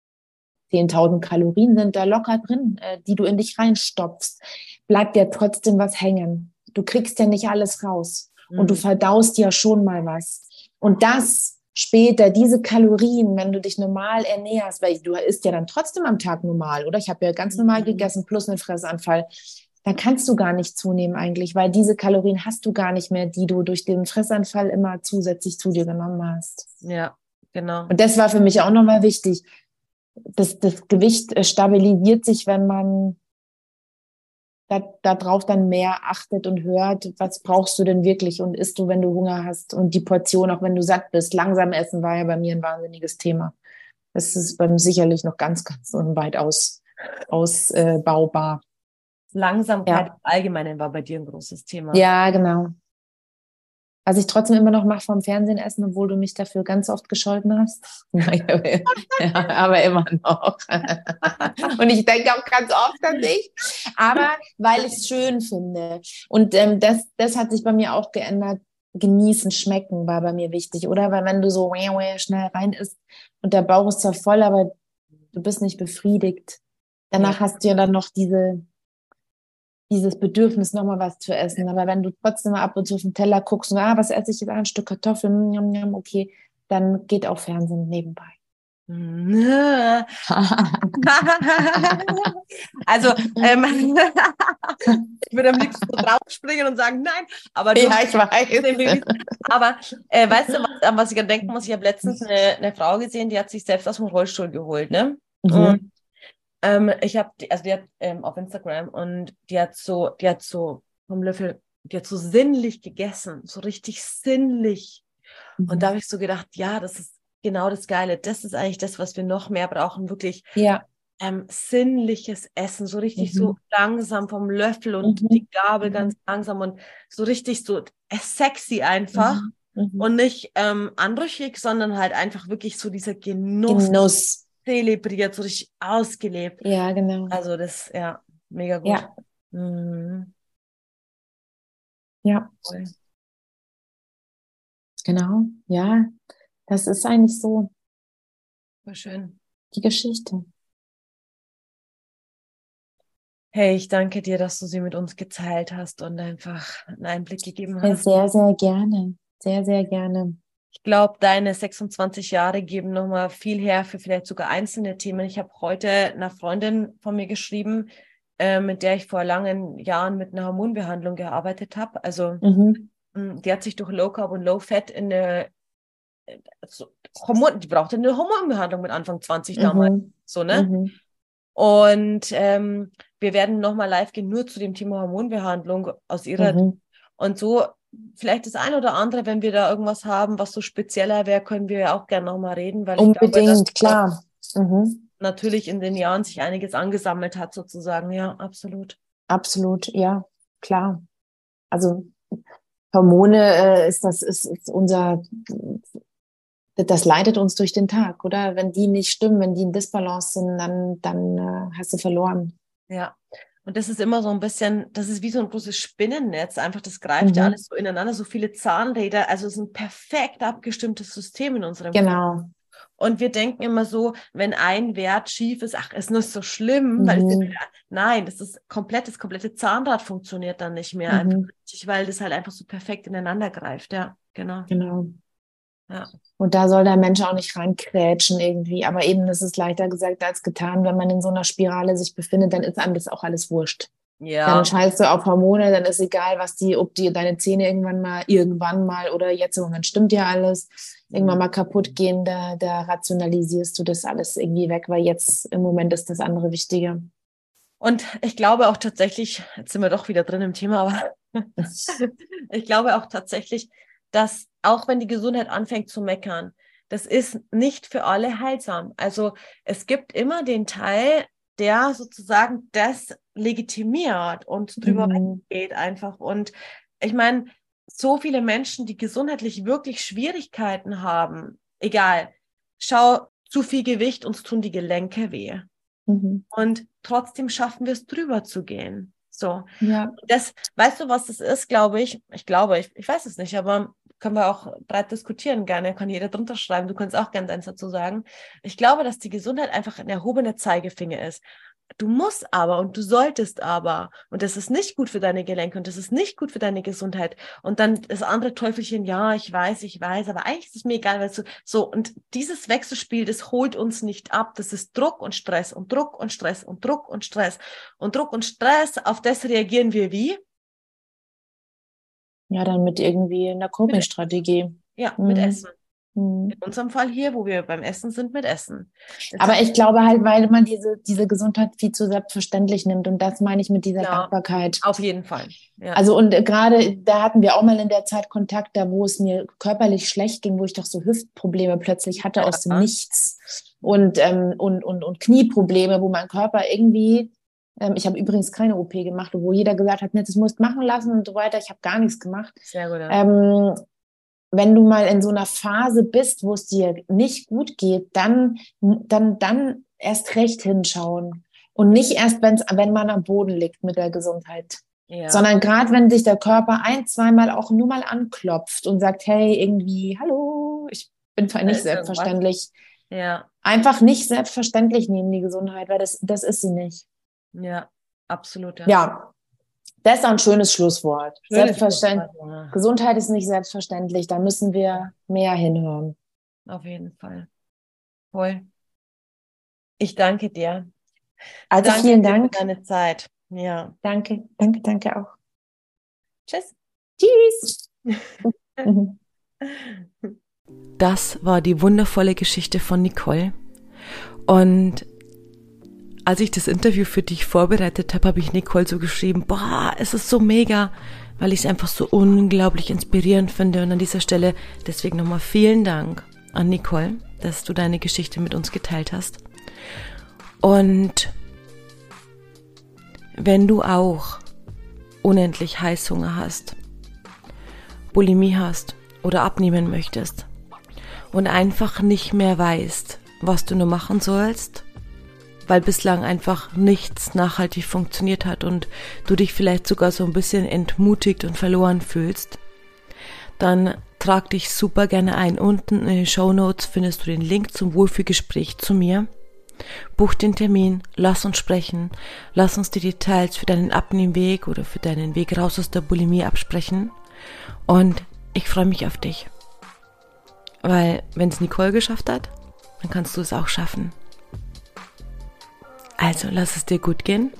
10.000 Kalorien sind da locker drin, äh, die du in dich reinstopfst, bleibt ja trotzdem was hängen. Du kriegst ja nicht alles raus und du Mhm. verdaust ja schon mal was. Und das später, diese Kalorien, wenn du dich normal ernährst, weil du isst ja dann trotzdem am Tag normal, oder? Ich habe ja ganz normal Mhm. gegessen plus einen Fressanfall. Dann kannst du gar nicht zunehmen eigentlich, weil diese Kalorien hast du gar nicht mehr, die du durch den Fressanfall immer zusätzlich zu dir genommen hast. Ja, genau. Und das war für mich auch nochmal wichtig. Das, das Gewicht äh, stabilisiert sich, wenn man da, da drauf dann mehr achtet und hört, was brauchst du denn wirklich und isst du, wenn du Hunger hast und die Portion, auch wenn du satt bist. Langsam essen war ja bei mir ein wahnsinniges Thema. Das ist beim sicherlich noch ganz, ganz weit aus, ausbaubar. Langsamkeit Ja. im Allgemeinen war bei dir ein großes Thema. Ja, genau. Was ich trotzdem immer noch mache vom Fernsehen essen, obwohl du mich dafür ganz oft gescholten hast. Ja, aber immer noch. Und ich denke auch ganz oft an dich. Aber weil ich es schön finde. Und ähm, das, das hat sich bei mir auch geändert. Genießen, schmecken war bei mir wichtig, oder? Weil wenn du so schnell rein isst und der Bauch ist zwar voll, aber du bist nicht befriedigt. Danach hast du ja dann noch diese, dieses Bedürfnis, nochmal was zu essen. Aber wenn du trotzdem mal ab und zu auf den Teller guckst und, ah, was esse ich jetzt? Ah, ein Stück Kartoffeln, njam, njam, okay, dann geht auch Fernsehen nebenbei. Also, ähm, ich würde am liebsten so draufspringen und sagen, nein, aber du ja, ich weiß. Aber äh, weißt du, was, an was ich denken muss? Ich habe letztens eine, eine Frau gesehen, die hat sich selbst aus dem Rollstuhl geholt, ne? Mhm. Und ähm, ich habe, also die hat ähm, auf Instagram und die hat so, die hat so vom Löffel, die hat so sinnlich gegessen, so richtig sinnlich. Und da habe ich so gedacht, ja, das ist genau das Geile. Das ist eigentlich das, was wir noch mehr brauchen, wirklich ja, ähm, sinnliches Essen, so richtig Mhm. so langsam vom Löffel und Mhm. die Gabel Mhm. ganz langsam und so richtig so äh, sexy einfach Mhm. und nicht ähm, anrüchig, sondern halt einfach wirklich so dieser Genuss Genuss. Zelebriert, so richtig ausgelebt. Ja, genau. Also das, ja, mega gut. Ja. Mhm. Ja, Voll. genau. Ja, das ist eigentlich so Voll schön. die Geschichte. Hey, ich danke dir, dass du sie mit uns geteilt hast und einfach einen Einblick gegeben hast. sehr, sehr gerne. Sehr, sehr gerne. Ich glaube, deine 26 Jahre geben nochmal viel her für vielleicht sogar einzelne Themen. Ich habe heute einer Freundin von mir geschrieben, äh, mit der ich vor langen Jahren mit einer Hormonbehandlung gearbeitet habe. Also Mhm. mh, die hat sich durch Low Carb und Low Fat in eine äh, so, Hormon, die brauchte eine Hormonbehandlung mit Anfang 20 damals. Mhm. So, ne? Mhm. Und ähm, wir werden nochmal live gehen, nur zu dem Thema Hormonbehandlung aus ihrer Mhm. und so, vielleicht das eine oder andere, wenn wir da irgendwas haben, was so spezieller wäre, können wir ja auch gerne nochmal reden, weil ich glaube, Unbedingt, klar. Mhm. natürlich in den Jahren sich einiges angesammelt hat, sozusagen. Ja, absolut. Absolut, ja. klar. Also Hormone äh, ist das ist, ist unser das leitet uns durch den Tag, oder? Wenn die nicht stimmen, wenn die in Disbalance sind, dann, dann äh, hast du verloren. Ja. Und das ist immer so ein bisschen, das ist wie so ein großes Spinnennetz. Einfach, das greift mhm. ja alles so ineinander, so viele Zahnräder. Also es ist ein perfekt abgestimmtes System in unserem Genau. Kopf. Und wir denken immer so, wenn ein Wert schief ist, ach, ist nicht so schlimm, mhm. weil nein, das ist komplett, das komplette Zahnrad funktioniert dann nicht mehr, mhm. einfach richtig, weil das halt einfach so perfekt ineinander greift. Ja, genau. Genau. Ja. Und da soll der Mensch auch nicht reinkrätschen irgendwie. Aber eben, das ist leichter gesagt als getan. Wenn man in so einer Spirale sich befindet, dann ist einem das auch alles wurscht. Ja. Dann scheißt du auf Hormone, dann ist egal, was die, ob dir deine Zähne irgendwann mal, irgendwann mal oder jetzt im Moment stimmt ja alles, irgendwann mal kaputt gehen, da, da rationalisierst du das alles irgendwie weg, weil jetzt im Moment ist das andere wichtiger. Und ich glaube auch tatsächlich, jetzt sind wir doch wieder drin im Thema, aber ich glaube auch tatsächlich, dass auch wenn die Gesundheit anfängt zu meckern, das ist nicht für alle heilsam. Also es gibt immer den Teil, der sozusagen das legitimiert und drüber mhm. weggeht einfach. Und ich meine, so viele Menschen, die gesundheitlich wirklich Schwierigkeiten haben, egal, schau, zu viel Gewicht, uns tun die Gelenke weh. Mhm. Und trotzdem schaffen wir es drüber zu gehen. So. Ja. Das, weißt du, was das ist, glaube ich? Ich glaube, ich, ich weiß es nicht, aber können wir auch breit diskutieren gerne, kann jeder drunter schreiben, du kannst auch gerne eins dazu sagen. Ich glaube, dass die Gesundheit einfach ein erhobener Zeigefinger ist. Du musst aber und du solltest aber und das ist nicht gut für deine Gelenke und das ist nicht gut für deine Gesundheit und dann das andere Teufelchen, ja, ich weiß, ich weiß, aber eigentlich ist es mir egal, weil du so und dieses Wechselspiel, das holt uns nicht ab, das ist Druck und Stress und Druck und Stress und Druck und Stress und Druck und Stress, auf das reagieren wir wie? Ja, dann mit irgendwie einer Coping-Strategie. Ja, mit mhm. Essen. Mhm. In unserem Fall hier, wo wir beim Essen sind, mit Essen. Das Aber ich glaube halt, weil man diese, diese Gesundheit viel zu selbstverständlich nimmt. Und das meine ich mit dieser ja, Dankbarkeit. Auf jeden Fall. Ja. Also und gerade da hatten wir auch mal in der Zeit Kontakt, da wo es mir körperlich schlecht ging, wo ich doch so Hüftprobleme plötzlich hatte ja. aus dem Nichts und, ähm, und, und, und Knieprobleme, wo mein Körper irgendwie ich habe übrigens keine OP gemacht, wo jeder gesagt hat, das musst machen lassen und so weiter. Ich habe gar nichts gemacht. Sehr gut. Ähm, wenn du mal in so einer Phase bist, wo es dir nicht gut geht, dann, dann, dann erst recht hinschauen. Und nicht erst, wenn's, wenn man am Boden liegt mit der Gesundheit. Ja. Sondern gerade wenn sich der Körper ein, zweimal auch nur mal anklopft und sagt, hey, irgendwie, hallo, ich bin zwar nicht selbstverständlich. Ja. Einfach nicht selbstverständlich nehmen, die Gesundheit, weil das, das ist sie nicht. Ja, absolut. Ja. ja. Das ist ein schönes Schlusswort. Schönes Selbstverständlich. Schlusswort. Gesundheit ist nicht selbstverständlich. Da müssen wir mehr hinhören. Auf jeden Fall. Voll. Ich danke dir. Also danke vielen Dank für deine Zeit. Ja. Danke, danke, danke auch. Tschüss. Tschüss. Das war die wundervolle Geschichte von Nicole. Und als ich das Interview für dich vorbereitet habe, habe ich Nicole so geschrieben, boah, es ist so mega, weil ich es einfach so unglaublich inspirierend finde. Und an dieser Stelle deswegen nochmal vielen Dank an Nicole, dass du deine Geschichte mit uns geteilt hast. Und wenn du auch unendlich Heißhunger hast, Bulimie hast oder abnehmen möchtest und einfach nicht mehr weißt, was du nur machen sollst, weil bislang einfach nichts nachhaltig funktioniert hat und du dich vielleicht sogar so ein bisschen entmutigt und verloren fühlst, dann trag dich super gerne ein. Unten in den Show Notes findest du den Link zum Wohlfühlgespräch zu mir. Buch den Termin, lass uns sprechen, lass uns die Details für deinen Abnehmweg oder für deinen Weg raus aus der Bulimie absprechen. Und ich freue mich auf dich. Weil wenn es Nicole geschafft hat, dann kannst du es auch schaffen. Also lass es dir gut gehen.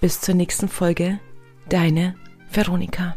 Bis zur nächsten Folge. Deine Veronika.